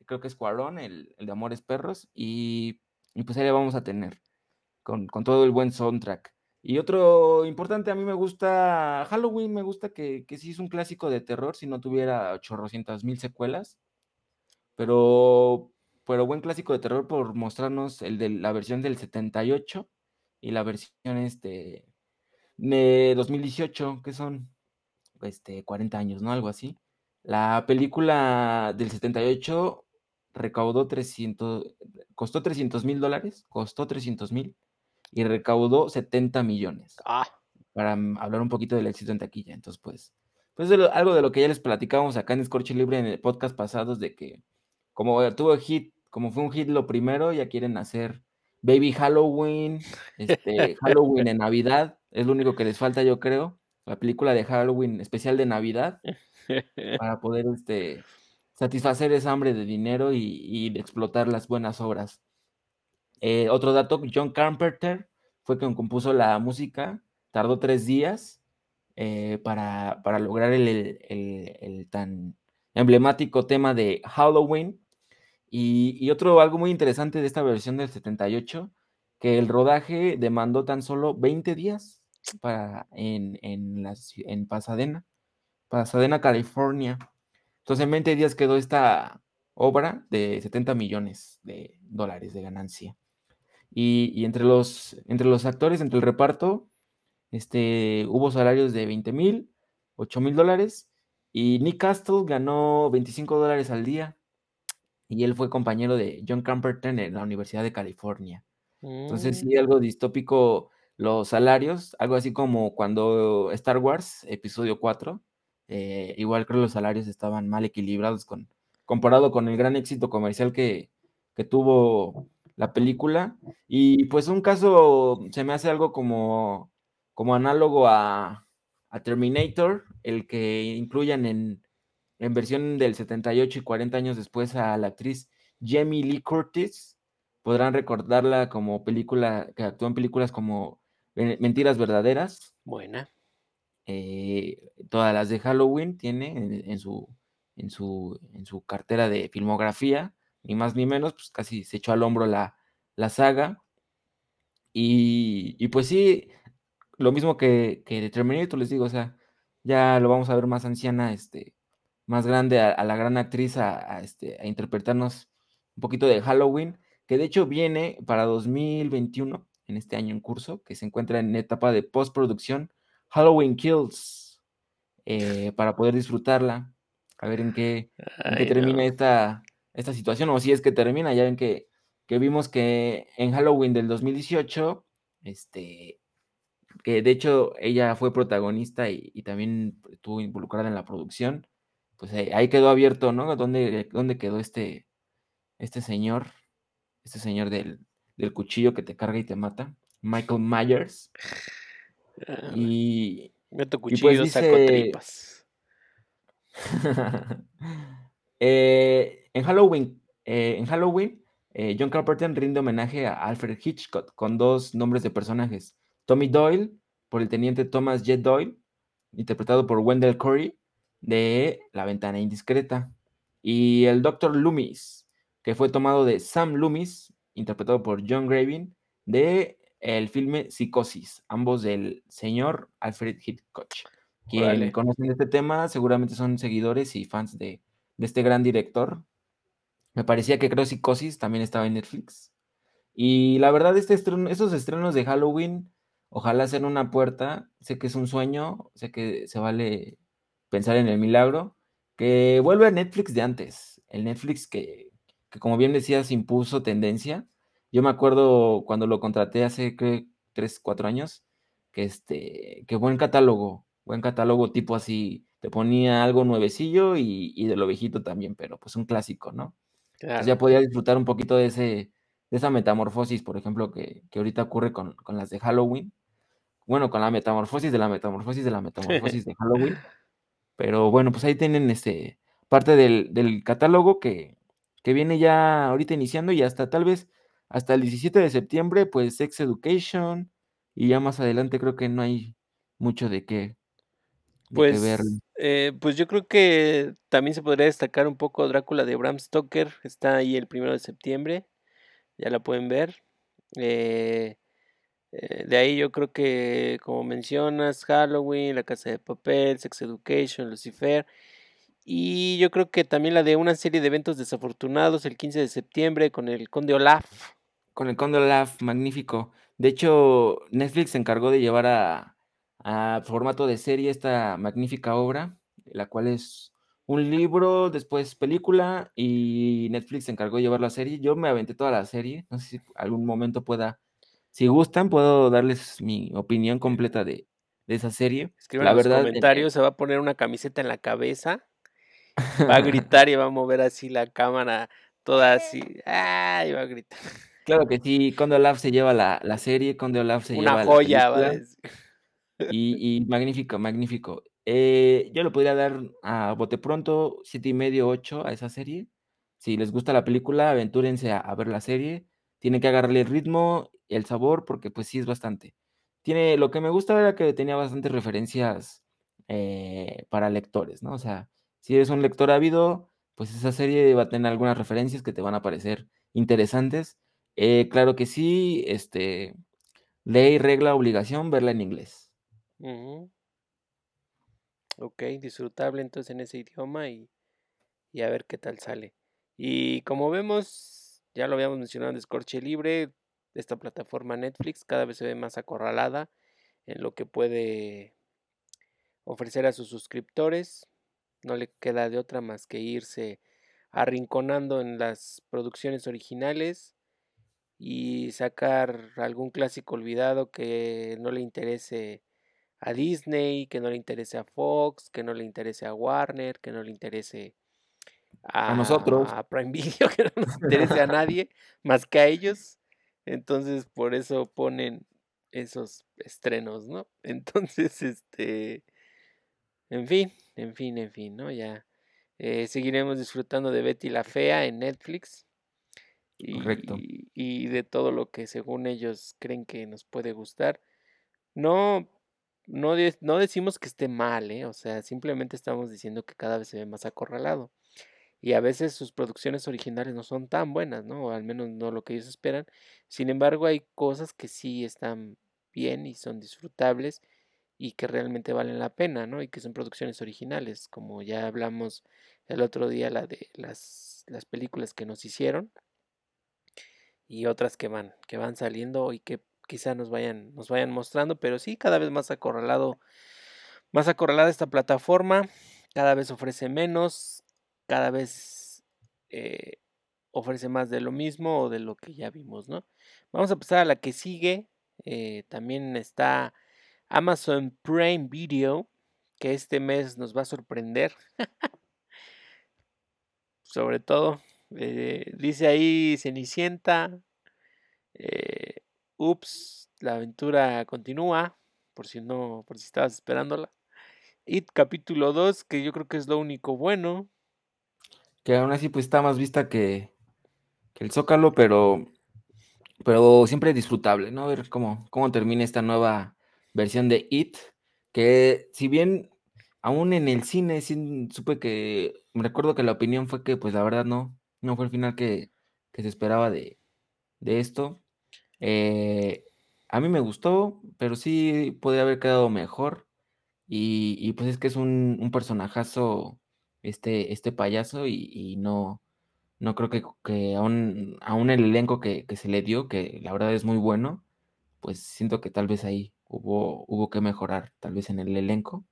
[SPEAKER 2] creo que es Cuarón, el, el de Amores Perros, y, y pues ahí le vamos a tener con, todo el buen soundtrack. Y otro importante, a mí me gusta Halloween, me gusta que, que sí es un clásico de terror, si no tuviera 800 mil secuelas, pero, pero buen clásico de terror por mostrarnos el de la versión del 78 y la versión este, de 2018, que son este, 40 años, ¿no? Algo así. La película del 78 recaudó 300, costó 300 mil dólares, costó 300 mil y recaudó 70 millones.
[SPEAKER 1] Ah,
[SPEAKER 2] Para mm, hablar un poquito del éxito en taquilla. Entonces, pues, pues lo- algo de lo que ya les platicábamos acá en Scorche Libre en el podcast pasados, de que como tuvo hit, como fue un hit lo primero, ya quieren hacer Baby Halloween, este, Halloween en Navidad, es lo único que les falta, yo creo. La película de Halloween especial de Navidad para poder este, satisfacer esa hambre de dinero y, y explotar las buenas obras. Eh, otro dato, John Carpenter fue quien compuso la música, tardó tres días eh, para, para lograr el, el- el- el tan emblemático tema de Halloween. Y, y otro, algo muy interesante de esta versión del 78, que el rodaje demandó tan solo 20 días para, en, en, la ci- en Pasadena, Pasadena, California. Entonces en 20 días quedó esta obra de 70 millones de dólares de ganancia. Y, y entre, los, entre los actores, entre el reparto, este, hubo salarios de 20 mil, 8 mil dólares. Y Nick Castle ganó 25 dólares al día. Y él fue compañero de John Carpenter en la Universidad de California. Entonces,
[SPEAKER 1] mm,
[SPEAKER 2] sí, algo distópico los salarios, algo así como cuando Star Wars, episodio 4, eh, igual creo los salarios estaban mal equilibrados con, comparado con el gran éxito comercial que, que tuvo la película. Y pues un caso se me hace algo como, como análogo a, a Terminator, el que incluyan en, en versión del 78 y 40 años después a la actriz Jamie Lee Curtis podrán recordarla como película, que actuó en películas como Mentiras Verdaderas,
[SPEAKER 1] buena.
[SPEAKER 2] eh, todas las de Halloween tiene en, en su, en, su, en su cartera de filmografía, ni más ni menos, pues casi se echó al hombro la, la saga. Y, y pues sí, lo mismo que, que de Terminator, les digo, o sea, ya lo vamos a ver más anciana, este, más grande a, a la gran actriz a, a, este, a interpretarnos un poquito de Halloween, que de hecho viene para 2021, en este año en curso, que se encuentra en etapa de postproducción, Halloween Kills, eh, para poder disfrutarla, a ver en qué, en qué termina esta, esta situación, o si es que termina, ya ven que, que vimos que en Halloween del 2018, este, que de hecho ella fue protagonista y, y también estuvo involucrada en la producción, pues ahí, ahí quedó abierto, ¿no? ¿Dónde, dónde quedó este, este señor, este señor del, del cuchillo que te carga y te mata? Michael Myers.
[SPEAKER 1] Ah,
[SPEAKER 2] Y,
[SPEAKER 1] Meto
[SPEAKER 2] y pues
[SPEAKER 1] cuchillo, saco
[SPEAKER 2] dice,
[SPEAKER 1] tripas.
[SPEAKER 2] Eh, en Halloween, eh, en Halloween eh, John Carpenter rinde homenaje a Alfred Hitchcock con dos nombres de personajes. Tommy Doyle, por el teniente Thomas J. Doyle, interpretado por Wendell Corey, de La ventana indiscreta. Y el Dr. Loomis, que fue tomado de Sam Loomis, interpretado por John Gravin, de el filme Psicosis, ambos del señor Alfred Hitchcock. Quien conocen este tema seguramente son seguidores y fans de, de este gran director. Me parecía que creo Psicosis también estaba en Netflix. Y la verdad, este estreno, estos estrenos de Halloween, ojalá sean una puerta. Sé que es un sueño, sé que se vale pensar en el milagro. Que vuelve a Netflix de antes. El Netflix que, que como bien decías, impuso tendencia. Yo me acuerdo cuando lo contraté hace, creo, 3, 4 años, que este, que buen catálogo, buen catálogo tipo así, te ponía algo nuevecillo y, y de lo viejito también, pero pues un clásico, ¿no? Entonces ya podía disfrutar un poquito de, ese, de esa metamorfosis, por ejemplo, que, que ahorita ocurre con, con, las de Halloween. Bueno, con la metamorfosis de la metamorfosis de la metamorfosis de Halloween. Pero bueno, pues ahí tienen este, parte del, del catálogo que, que, viene ya ahorita iniciando y hasta tal vez hasta el 17 de septiembre, pues Sex Education. Y ya más adelante creo que no hay mucho de qué, ver.
[SPEAKER 1] Pues, eh, pues yo creo que también se podría destacar un poco Drácula de Bram Stoker. Está ahí el primero de septiembre. Ya la pueden ver. Eh, eh, de ahí yo creo que, como mencionas, Halloween, La Casa de Papel, Sex Education, Lucifer. Y yo creo que también la de una serie de eventos desafortunados el 15 de septiembre con el Conde Olaf.
[SPEAKER 2] Con el Conde Olaf, magnífico. De hecho, Netflix se encargó de llevar a, a formato de serie esta magnífica obra, la cual es un libro, después película y Netflix se encargó de llevar la serie. Yo me aventé toda la serie, no sé si algún momento pueda, si gustan, puedo darles mi opinión completa de, de esa serie.
[SPEAKER 1] Escriban en los comentarios, se va a poner una camiseta en la cabeza, va a gritar y va a mover así la cámara toda así, ¡ay! va a gritar.
[SPEAKER 2] Claro que sí, Conde Olaf se lleva la, la serie, Conde Olaf se lleva
[SPEAKER 1] Una joya, va a
[SPEAKER 2] decir. Y, y magnífico, magnífico. Eh, yo le podría dar a bote pronto siete y medio, ocho a esa serie. Si les gusta la película, aventúrense a, ver la serie. Tienen que agarrarle el ritmo, el sabor, porque pues sí es bastante. Tiene, lo que me gusta era que tenía bastantes referencias eh, para lectores, ¿no? O sea, si eres un lector ávido, pues esa serie va a tener algunas referencias que te van a parecer interesantes. Eh, claro que sí, este, ley, regla, obligación, verla en inglés.
[SPEAKER 1] Ok, disfrutable entonces en ese idioma y, y, a ver qué tal sale. Y como vemos, ya lo habíamos mencionado en Descorche Libre, esta plataforma Netflix cada vez se ve más acorralada en lo que puede ofrecer a sus suscriptores. No le queda de otra más que irse arrinconando en las producciones originales y sacar algún clásico olvidado que no le interese a Disney, que no le interese a Fox, que no le interese a Warner, que no le interese
[SPEAKER 2] a, nosotros,
[SPEAKER 1] a Prime Video, que no nos interese a nadie más que a ellos. Entonces, por eso ponen esos estrenos, ¿no? Entonces, este, en fin, en fin, en fin, ¿no? Ya eh, seguiremos disfrutando de Betty la Fea en Netflix.
[SPEAKER 2] Correcto.
[SPEAKER 1] y de todo lo que según ellos creen que nos puede gustar. No no, no decimos que esté mal, ¿eh? o sea, simplemente estamos diciendo que cada vez se ve más acorralado. Y a veces sus producciones originales no son tan buenas, ¿no? O al menos no lo que ellos esperan. Sin embargo, hay cosas que sí están bien y son disfrutables y que realmente valen la pena, ¿no? Y que son producciones originales, como ya hablamos el otro día, la de las, las películas que nos hicieron y otras que van, que van saliendo y que quizá nos vayan, nos vayan mostrando, pero sí, cada vez más acorralado, más acorralada esta plataforma, cada vez ofrece menos, cada vez eh, ofrece más de lo mismo o de lo que ya vimos, ¿no? Vamos a pasar a la que sigue, eh, también está Amazon Prime Video, que este mes nos va a sorprender. Sobre todo, eh, dice ahí Cenicienta, Ups, la aventura continúa, por si no, por si estabas esperándola. It capítulo 2, que yo creo que es lo único bueno.
[SPEAKER 2] Que aún así pues está más vista que, el Zócalo, pero, pero siempre disfrutable, ¿no? A ver cómo, cómo termina esta nueva versión de It, que si bien aún en el cine sí supe que, me recuerdo que la opinión fue que pues la verdad no, no fue el final que, que se esperaba de, de esto. Eh, a mí me gustó, pero sí podría haber quedado mejor. Y, pues es que es un, un personajazo este, este payaso y, no, no creo que, que aún, aún, el elenco que, se le dio, que la verdad es muy bueno, pues siento que tal vez ahí hubo, hubo que mejorar, tal vez en el elenco,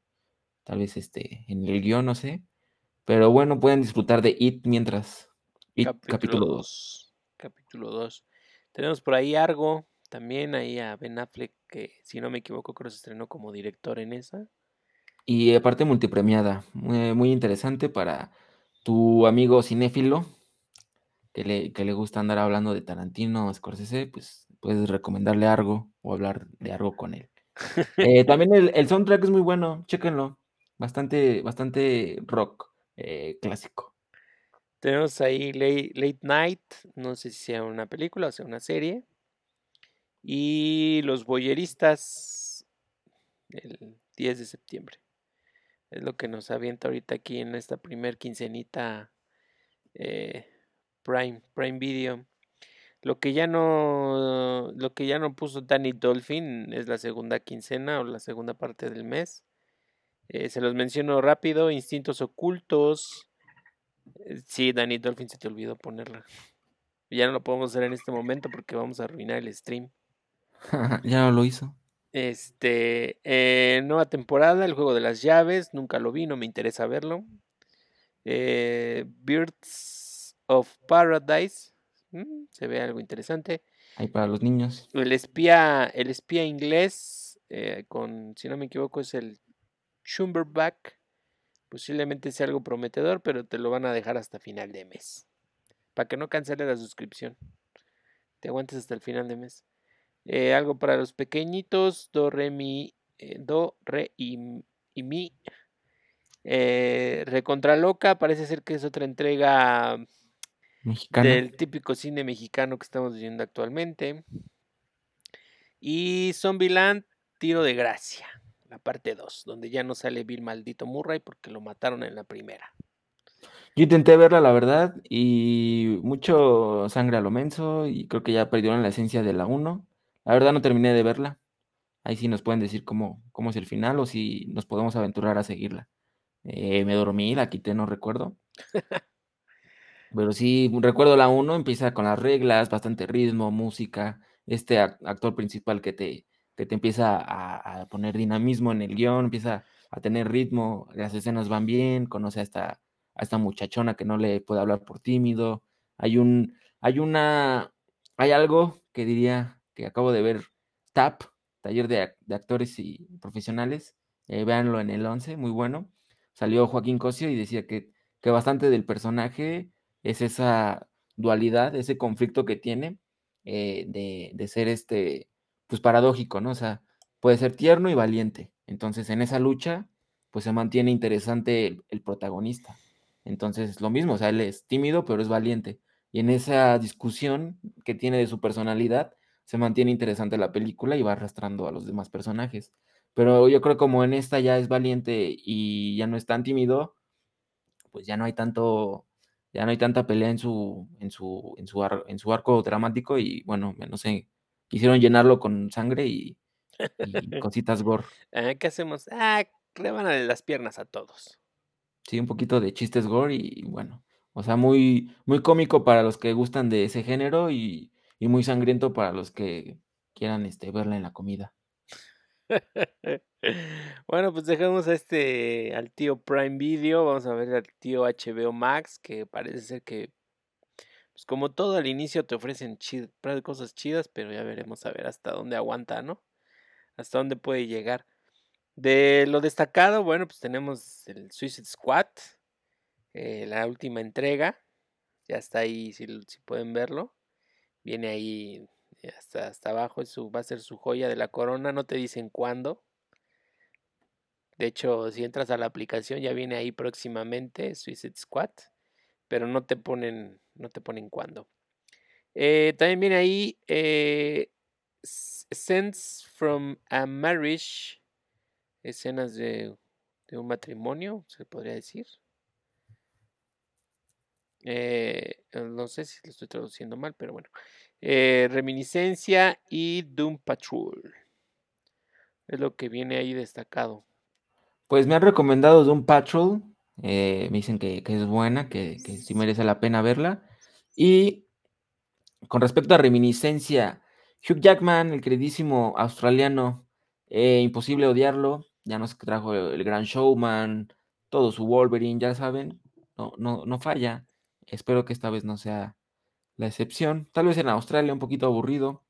[SPEAKER 2] tal vez este, en el guion, no sé. Pero bueno, pueden disfrutar de It mientras.
[SPEAKER 1] It, capítulo 2. Capítulo 2. Tenemos por ahí Argo, también ahí a Ben Affleck, que si no me equivoco creo que se estrenó como director en esa.
[SPEAKER 2] Y aparte multipremiada, muy, interesante para tu amigo cinéfilo, que le, que le gusta andar hablando de Tarantino, Scorsese, pues puedes recomendarle algo o hablar de algo con él. Eh, también el, soundtrack es muy bueno, chéquenlo, bastante, bastante rock eh, clásico.
[SPEAKER 1] Tenemos ahí Late, Night, no sé si sea una película o sea una serie. Y Los Boyeristas, el 10 de septiembre. Es lo que nos avienta ahorita aquí en esta primer quincenita eh, Prime, Prime Video. Lo que ya no, lo que ya no puso Danny Dolphin es la segunda quincena o la segunda parte del mes. Eh, se los menciono rápido: Instintos Ocultos, sí, Danny Dolphin se te olvidó ponerla. Ya no lo podemos hacer en este momento porque vamos a arruinar el stream.
[SPEAKER 2] ya no lo hizo.
[SPEAKER 1] Este, eh, nueva temporada, el juego de las llaves, nunca lo vi, no me interesa verlo. Eh, Birds of Paradise. Mm, se ve algo interesante.
[SPEAKER 2] Ahí para los niños.
[SPEAKER 1] El espía, el espía inglés, eh, con, si no me equivoco, es el Schumberback. Posiblemente sea algo prometedor, pero te lo van a dejar hasta final de mes. Para que no cancele la suscripción. Te aguantes hasta el final de mes. Eh, algo para los pequeñitos. Do, re, mi. Eh, do, re y, y mi. Eh, Recontra Loca. Parece ser que es otra entrega
[SPEAKER 2] Mexicano.
[SPEAKER 1] del típico cine mexicano que estamos viviendo actualmente. Y Zombieland, Tiro de Gracia, parte 2, donde ya no sale Bill Maldito Murray porque lo mataron en la primera.
[SPEAKER 2] Yo intenté verla, la verdad, y mucho sangre a lo menso, y creo que ya perdieron la esencia de la 1. La verdad no terminé de verla. Ahí sí nos pueden decir cómo, cómo es el final o si nos podemos aventurar a seguirla. Eh, me dormí, la quité, no recuerdo. Pero sí, recuerdo la 1, empieza con las reglas, bastante ritmo, música, este ac- actor principal que te, que te empieza a, poner dinamismo en el guion, empieza a tener ritmo, las escenas van bien, conoce a esta, muchachona que no le puede hablar por tímido. Hay un, hay una, hay algo que diría que acabo de ver, TAP, Taller de, de Actores y Profesionales, eh, véanlo en el 11, muy bueno. Salió Joaquín Cosio y decía que, que bastante del personaje es esa dualidad, ese conflicto que tiene eh, de, de ser este, pues paradójico, ¿no? O sea, puede ser tierno y valiente. Entonces, en esa lucha, pues se mantiene interesante el, protagonista. Entonces, lo mismo, o sea, él es tímido, pero es valiente. Y en esa discusión que tiene de su personalidad, se mantiene interesante la película y va arrastrando a los demás personajes. Pero yo creo como en esta ya es valiente y ya no es tan tímido, pues ya no hay tanto, ya no hay tanta pelea en su, en su, en su, en su arco dramático y bueno, no sé, quisieron llenarlo con sangre y, y cositas gore.
[SPEAKER 1] Ah, ¿Qué hacemos? Ah, rebánale las piernas a todos.
[SPEAKER 2] Sí, un poquito de chistes gore y bueno, o sea, muy, muy cómico para los que gustan de ese género y, y muy sangriento para los que quieran este, verla en la comida.
[SPEAKER 1] Bueno, pues dejamos a este al tío Prime Video, vamos a ver al tío HBO Max, que parece ser que, pues como todo al inicio te ofrecen cosas chidas, pero ya veremos a ver hasta dónde aguanta, ¿no? Hasta dónde puede llegar. De lo destacado, bueno, pues tenemos el Suicide Squad, eh, la última entrega, ya está ahí, si, si pueden verlo, viene ahí eh, hasta, hasta abajo, va a ser su joya de la corona, no te dicen cuándo. De hecho, si entras a la aplicación ya viene ahí próximamente Suicide Squad, pero no te ponen, no te ponen cuándo. Eh, también viene ahí eh, Scenes from a Marriage, escenas de, de un matrimonio, se podría decir. Eh, no sé si lo estoy traduciendo mal, pero bueno. Eh, Reminiscencia y Doom Patrol. Es lo que viene ahí destacado.
[SPEAKER 2] Pues me han recomendado Doom Patrol, eh, me dicen que, es buena, que, que sí merece la pena verla. Y con respecto a reminiscencia, Hugh Jackman, el queridísimo australiano, eh, imposible odiarlo, ya nos trajo el gran showman, todo su Wolverine, ya saben, no, no, no falla. Espero que esta vez no sea la excepción. Tal vez en Australia un poquito aburrido,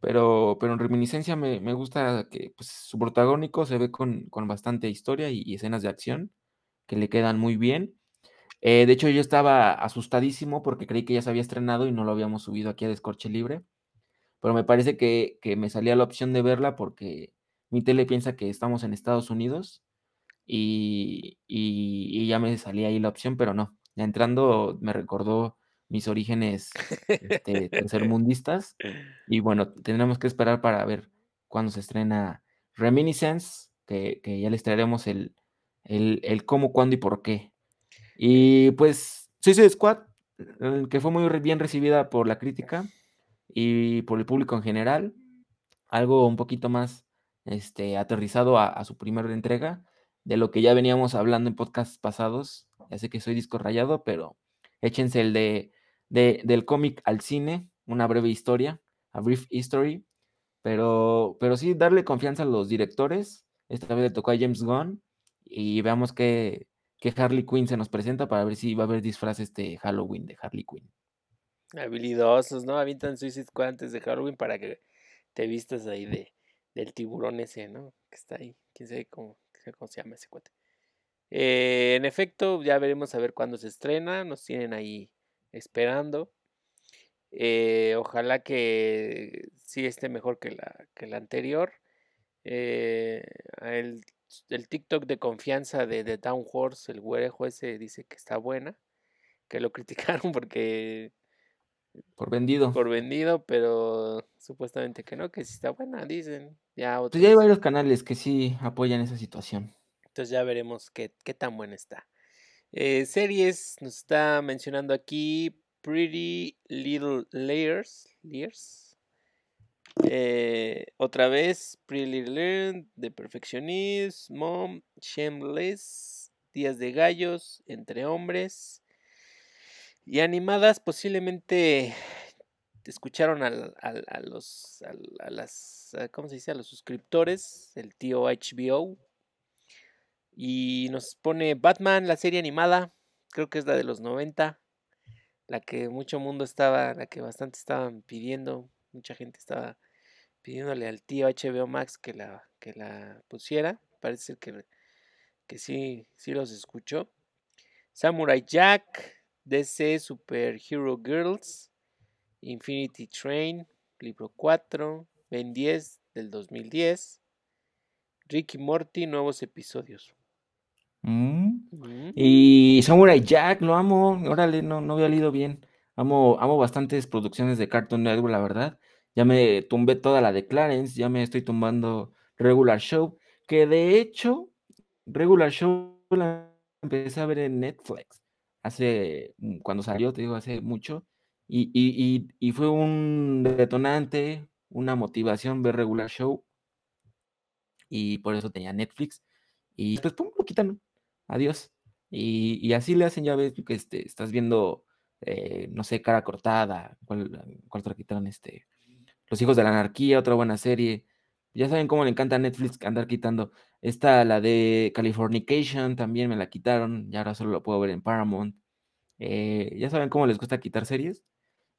[SPEAKER 2] pero, pero en reminiscencia me, me gusta que pues, su protagónico se ve con, con bastante historia y escenas de acción que le quedan muy bien. Eh, de hecho, yo estaba asustadísimo porque creí que ya se había estrenado y no lo habíamos subido aquí a Descorche Libre. Pero me parece que, que me salía la opción de verla porque mi tele piensa que estamos en Estados Unidos y, y- y ya me salía ahí la opción, pero no. Ya entrando me recordó mis orígenes este, tercermundistas. Y bueno, tendremos que esperar para ver cuándo se estrena Reminiscence, que, que ya les traeremos el, el, el cómo, cuándo y por qué. Y pues Suicide Squad, eh, que fue muy bien recibida por la crítica y por el público en general. Algo un poquito más este, aterrizado a, a su primera entrega, de lo que ya veníamos hablando en podcasts pasados. Ya sé que soy disco rayado, pero échense el de, de- del cómic al cine, una breve historia, a brief history. Pero, pero sí, darle confianza a los directores. Esta vez le tocó a James Gunn y veamos qué, qué Harley Quinn se nos presenta para ver si va a haber disfraces de Halloween de Harley Quinn.
[SPEAKER 1] Habilidosos, ¿no? Avientan Suicide Squad antes de Halloween para que te vistas ahí de, del tiburón ese, ¿no? Que está ahí. Quién sabe cómo, cómo se llama ese cuate. Eh, en efecto, ya veremos a ver cuándo se estrena. Nos tienen ahí esperando. Eh, ojalá que sí esté mejor que la, que la anterior. Eh, el, el, TikTok de confianza de, de Down Horse, el güerejo ese, dice que está buena. Que lo criticaron porque
[SPEAKER 2] por vendido.
[SPEAKER 1] Por vendido, pero supuestamente que no, que sí está buena, dicen. Ya,
[SPEAKER 2] otros... ya hay varios canales que sí apoyan esa situación.
[SPEAKER 1] Entonces ya veremos qué, qué tan buena está. Eh, series, nos está mencionando aquí Pretty Little Layers. Layers. Eh, otra vez, Pretty Layers, The Perfectionist, Mom, Shameless, Días de Gallos, Entre Hombres. Y animadas posiblemente escucharon a, los a, las ¿cómo se dice? a los suscriptores, el tío HBO. Y nos pone Batman, la serie animada, creo que es la de los 90, la que mucho mundo estaba, la que bastante estaban pidiendo, mucha gente estaba pidiéndole al tío HBO Max que la, que la pusiera. Parece que, que sí, sí los escuchó. Samurai Jack, DC Superhero Girls, Infinity Train, libro 4, Ben 10 del 2010, Ricky Morty, nuevos episodios.
[SPEAKER 2] Mm. Mm. Y Samurai Jack, lo amo, órale, no, no había leído bien. Amo, amo bastantes producciones de Cartoon Network, la verdad. Ya me tumbé toda la de Clarence, ya me estoy tumbando Regular Show, que de hecho, Regular Show la empecé a ver en Netflix hace, mm, cuando salió, te digo, hace mucho, y, fue un detonante, una motivación ver regular show, y por eso tenía Netflix, y pues pum, lo quitan, adiós. Y, así le hacen, ya ves, que este, estás viendo, eh, no sé, cara cortada, ¿cuál, cuál quitaron? Este, Los hijos de la anarquía, otra buena serie. Ya saben cómo le encanta a Netflix andar quitando. Esta, la de Californication, también me la quitaron. Y ahora solo la puedo ver en Paramount. Eh, ya saben cómo les gusta quitar series.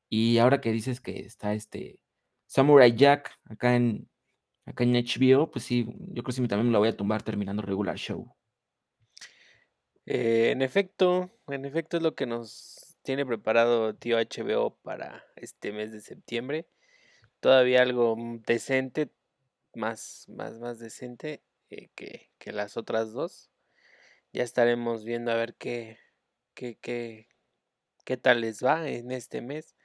[SPEAKER 2] Y ahora que dices que está este Samurai Jack acá en, acá en HBO, pues sí, yo creo que sí también me la voy a tumbar terminando regular show.
[SPEAKER 1] Eh, en efecto, en efecto es lo que nos tiene preparado tío HBO para este mes de septiembre. Todavía algo decente, más, más, más decente eh, que, que, las otras dos. Ya estaremos viendo a ver qué, qué, qué, qué tal les va en este mes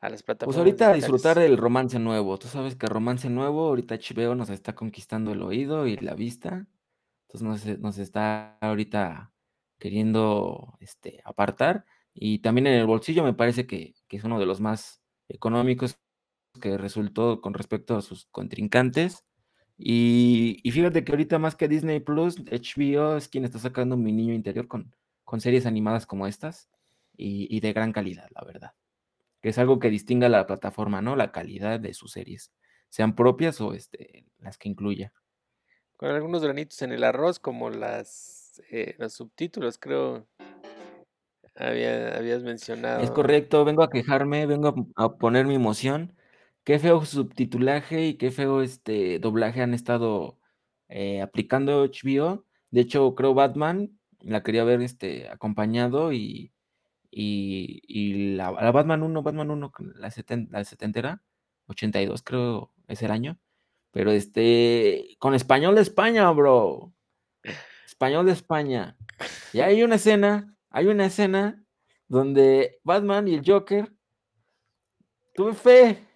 [SPEAKER 1] a las
[SPEAKER 2] plataformas. Pues ahorita disfrutar del romance nuevo. Tú sabes que romance nuevo, ahorita HBO nos está conquistando el oído y la vista. Entonces nos, está ahorita queriendo este, apartar. Y también en el bolsillo me parece que, que es uno de los más económicos que resultó con respecto a sus contrincantes. Y, fíjate que ahorita más que Disney Plus, HBO es quien está sacando mi niño interior con, con series animadas como estas y, de gran calidad, la verdad. Que es algo que distinga a la plataforma, ¿no? La calidad de sus series, sean propias o este, las que incluya.
[SPEAKER 1] Con algunos granitos en el arroz, como las eh, los subtítulos, creo. habías mencionado.
[SPEAKER 2] Es correcto, vengo a quejarme, vengo a poner mi emoción qué feo subtitulaje y qué feo este doblaje han estado eh, aplicando HBO. De hecho, creo Batman la quería ver este acompañado y, y, la, Batman 1, Batman 1, la, 70, la 70 82 creo es el año. Pero este, con español de España, bro. Español de España. Y hay una escena, hay una escena donde Batman y el Joker, tuve fe,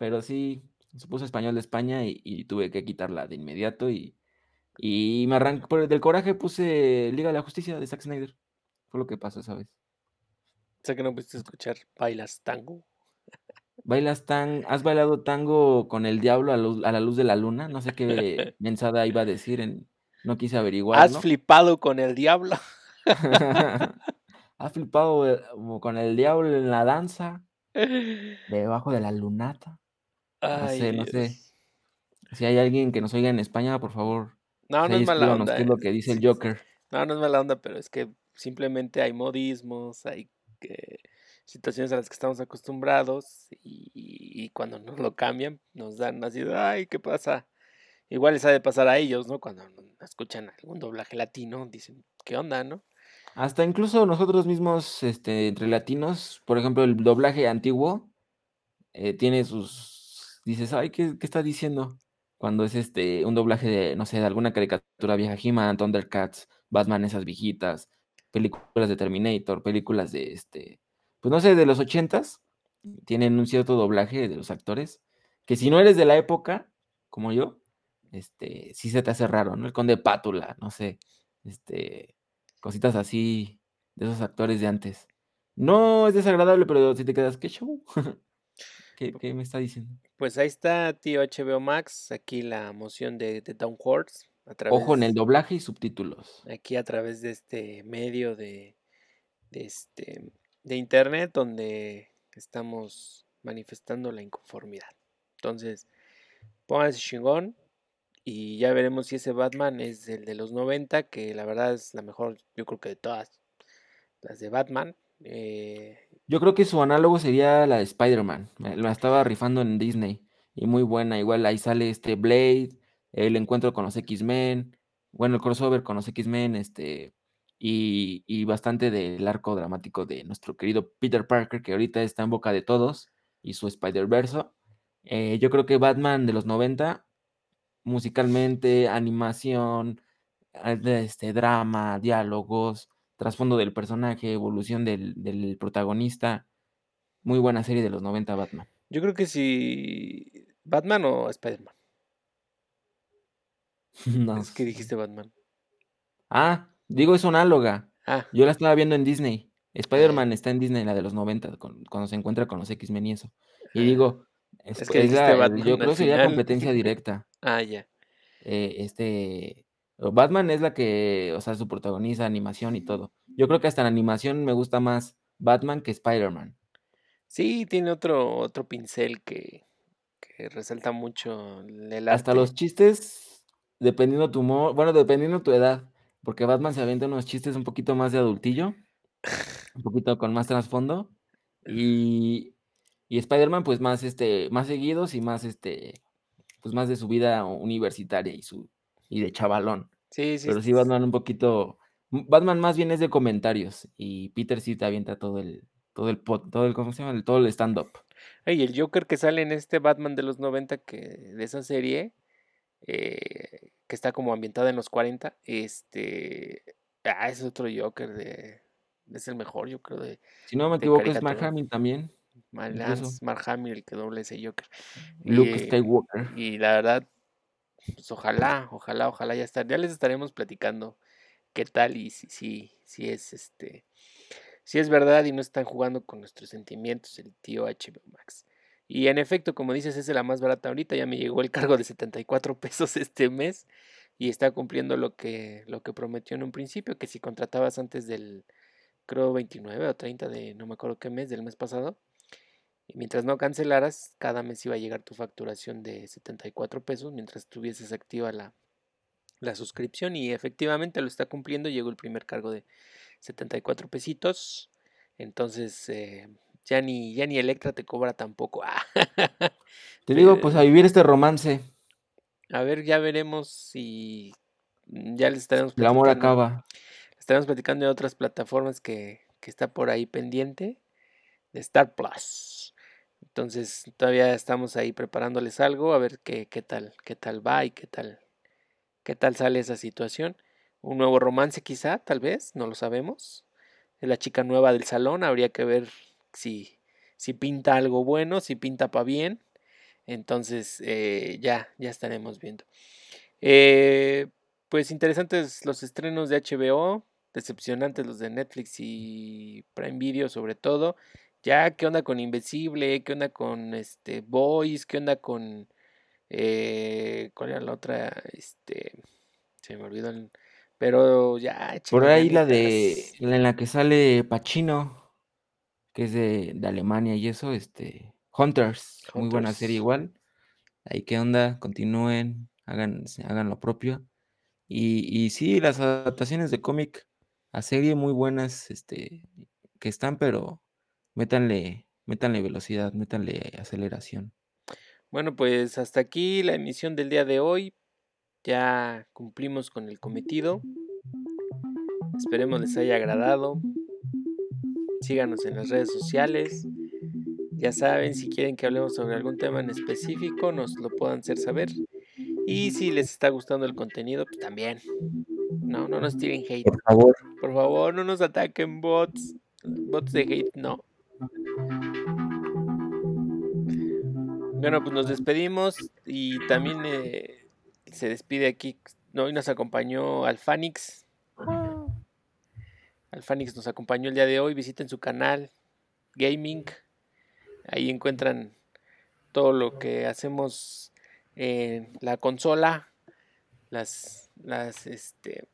[SPEAKER 2] pero sí, se puso español de España y, tuve que quitarla de inmediato y, y me arrancó, por del coraje puse Liga de la Justicia de Zack Snyder. Fue lo que pasó esa vez.
[SPEAKER 1] Sé que no pudiste escuchar Bailas Tango.
[SPEAKER 2] ¿Bailas tan, has bailado tango con el diablo a, la luz de la luna? No sé qué mensada iba a decir, en, no quise averiguar.
[SPEAKER 1] ¿Has flipado con el diablo?
[SPEAKER 2] ¿Has flipado eh, con el diablo en la danza? Debajo de la lunata. No sé, no sé. Si hay alguien que nos oiga en España, por favor.
[SPEAKER 1] No, no es mala
[SPEAKER 2] onda. ¿Qué es lo que dice el Joker?
[SPEAKER 1] No, no es mala onda, pero es que simplemente hay modismos, hay que, situaciones a las que estamos acostumbrados y, y cuando nos lo cambian nos dan así, ay, ¿qué pasa? Igual les ha de pasar a ellos, ¿no? Cuando escuchan algún doblaje latino, dicen, ¿qué onda, no?
[SPEAKER 2] Hasta incluso nosotros mismos, este, entre latinos, por ejemplo, el doblaje antiguo eh, tiene sus. Dices, ay, ¿qué, ¿qué, está diciendo? Cuando es este un doblaje de, no sé, de alguna caricatura vieja, He-Man, Thundercats, Batman, esas viejitas, películas de Terminator, películas de este, pues no sé, de los ochentas, tienen un cierto doblaje de los actores, que si no eres de la época, como yo, este, sí se te hace raro, ¿no? El conde Pátula, no sé, este, cositas así de esos actores de antes. No es desagradable, pero si te quedas, ¿qué show? ¿Qué, ¿Qué, me está diciendo?
[SPEAKER 1] Pues ahí está, tío HBO Max, aquí la moción de, de Down Horse.
[SPEAKER 2] A través, Ojo en el doblaje y subtítulos.
[SPEAKER 1] Aquí a través de este medio de, de, este, de internet donde estamos manifestando la inconformidad. Entonces, pónganse chingón, y ya veremos si ese Batman es el de los 90, que la verdad es la mejor, yo creo que de todas las de Batman. Eh...
[SPEAKER 2] Yo creo que su análogo sería la de Spider-Man. La estaba rifando en Disney. Y muy buena. Igual ahí sale este Blade, el encuentro con los X-Men. Bueno, el crossover con los X-Men, este. Y, y, bastante del arco dramático de nuestro querido Peter Parker, que ahorita está en boca de todos, y su Spider-Verso. Eh, yo creo que Batman de los 90 musicalmente, animación, este, drama, diálogos, trasfondo del personaje, evolución del, del, protagonista. Muy buena serie de los 90 Batman.
[SPEAKER 1] Yo creo que si Batman o Spider-Man. no. Es que dijiste Batman.
[SPEAKER 2] Ah, digo es análoga. Ah. Yo la estaba viendo en Disney. Spider-Man está en Disney, la de los 90, cuando se encuentra con los X-Men y eso. Y digo, es, es que es la, yo creo que sería competencia directa.
[SPEAKER 1] Ah, ya.
[SPEAKER 2] Eh, este. Batman es la que, o sea, su protagonista, animación y todo. Yo creo que hasta en animación me gusta más Batman que Spider-Man.
[SPEAKER 1] Sí, tiene otro, otro pincel que, que resalta mucho el arte.
[SPEAKER 2] Hasta los chistes, dependiendo tu humor, bueno, dependiendo tu edad, porque Batman se avienta unos chistes un poquito más de adultillo, un poquito con más trasfondo, y, y Spider-Man, pues más, este, más seguidos y más, este, pues más de su vida universitaria y su y de chavalón.
[SPEAKER 1] Sí, sí.
[SPEAKER 2] Pero sí, Batman un poquito. Batman más bien es de comentarios y Peter sí te avienta todo el todo el todo el ¿cómo se llama? todo el stand up.
[SPEAKER 1] Y el Joker que sale en este Batman de los 90 que de esa serie eh, que está como ambientada en los 40, este ah, es otro Joker de es el mejor, yo creo de
[SPEAKER 2] Si no me equivoco es Mark Hamill también.
[SPEAKER 1] Mark Hamill el que doble ese Joker.
[SPEAKER 2] Luke Skywalker.
[SPEAKER 1] Y la verdad, pues ojalá, ojalá, ojalá ya estar. Ya les estaremos platicando qué tal y si, si, si es este. Si es verdad y no están jugando con nuestros sentimientos, el tío HBO Max. Y en efecto, como dices, es la más barata ahorita. Ya me llegó el cargo de 74 pesos este mes y está cumpliendo lo que, lo que prometió en un principio, que si contratabas antes del, creo, 29 o 30 de no me acuerdo qué mes, del mes pasado, y mientras no cancelaras, cada mes iba a llegar tu facturación de 74 pesos mientras tuvieses activa la, la suscripción y efectivamente lo está cumpliendo. Llegó el primer cargo de 74 pesitos. Entonces eh, ya, ni, ya ni Electra te cobra tampoco.
[SPEAKER 2] te digo, pues a vivir este romance.
[SPEAKER 1] A ver, ya veremos si ya les estaremos
[SPEAKER 2] platicando. El amor acaba.
[SPEAKER 1] Estaremos platicando de otras plataformas que, que está por ahí pendiente. De Star Plus. Entonces todavía estamos ahí preparándoles algo, a ver qué, qué tal, qué tal va y qué tal, qué tal sale esa situación. Un nuevo romance quizá, tal vez, no lo sabemos. La chica nueva del salón, habría que ver si, si pinta algo bueno, si pinta para bien. Entonces eh, ya, ya estaremos viendo. Eh, pues interesantes los estrenos de HBO, decepcionantes los de Netflix y Prime Video sobre todo. Ya, ¿qué onda con Invencible? ¿Qué onda con este Boys? ¿Qué onda con eh, cuál era la otra? Este se me olvidó el, pero ya
[SPEAKER 2] Por ahí la de en la que sale Pacino, que es de, de Alemania y eso, este Hunters, muy buena serie igual. Ahí qué onda, continúen, hagan, hagan lo propio. Y, y sí, las adaptaciones de cómic a serie muy buenas, este, que están, pero métanle, métanle velocidad, métanle aceleración.
[SPEAKER 1] Bueno, pues hasta aquí la emisión del día de hoy. Ya cumplimos con el cometido. Esperemos les haya agradado. Síganos en las redes sociales. Ya saben, si quieren que hablemos sobre algún tema en específico, nos lo puedan hacer saber. Y si les está gustando el contenido, pues también. No, no nos tiren hate.
[SPEAKER 2] Por favor.
[SPEAKER 1] Por favor, no nos ataquen bots. Bots de hate, no. Bueno, pues nos despedimos y también eh, se despide aquí. Hoy nos acompañó Alfanix. Alfanix nos acompañó el día de hoy. Visiten su canal Gaming. Ahí encuentran todo lo que hacemos en la consola. Las, las, este,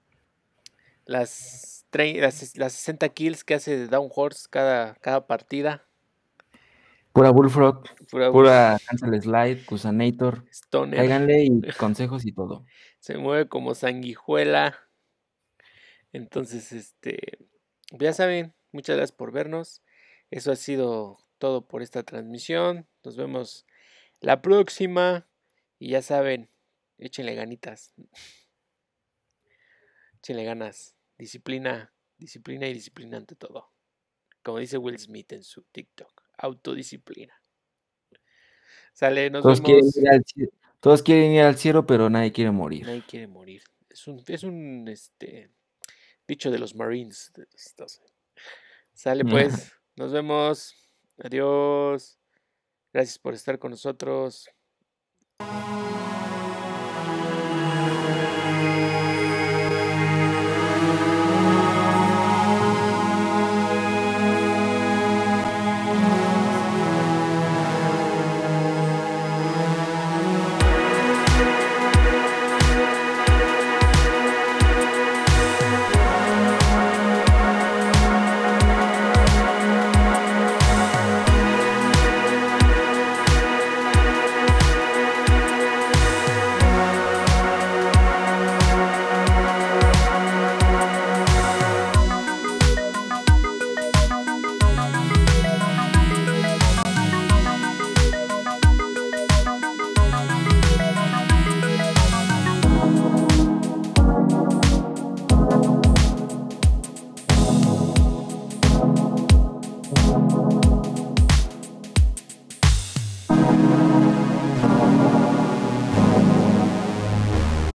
[SPEAKER 1] las, las, las 60 kills que hace Down Horse cada, cada partida.
[SPEAKER 2] Pura Bullfrog, pura, pura Cancel Slide, Cusanator.
[SPEAKER 1] Stoner.
[SPEAKER 2] Cáiganle y consejos y todo.
[SPEAKER 1] Se mueve como sanguijuela. Entonces, este, ya saben, muchas gracias por vernos. Eso ha sido todo por esta transmisión. Nos vemos la próxima. Y ya saben, échenle ganitas. échenle ganas. Disciplina, disciplina y disciplina ante todo. Como dice Will Smith en su TikTok autodisciplina. Sale, nos
[SPEAKER 2] todos
[SPEAKER 1] vemos.
[SPEAKER 2] Quieren ir al cielo, todos quieren ir al cielo, pero nadie quiere morir.
[SPEAKER 1] Nadie quiere morir. Es un, es un este, dicho de los Marines. Sale pues, nos vemos. Adiós. Gracias por estar con nosotros.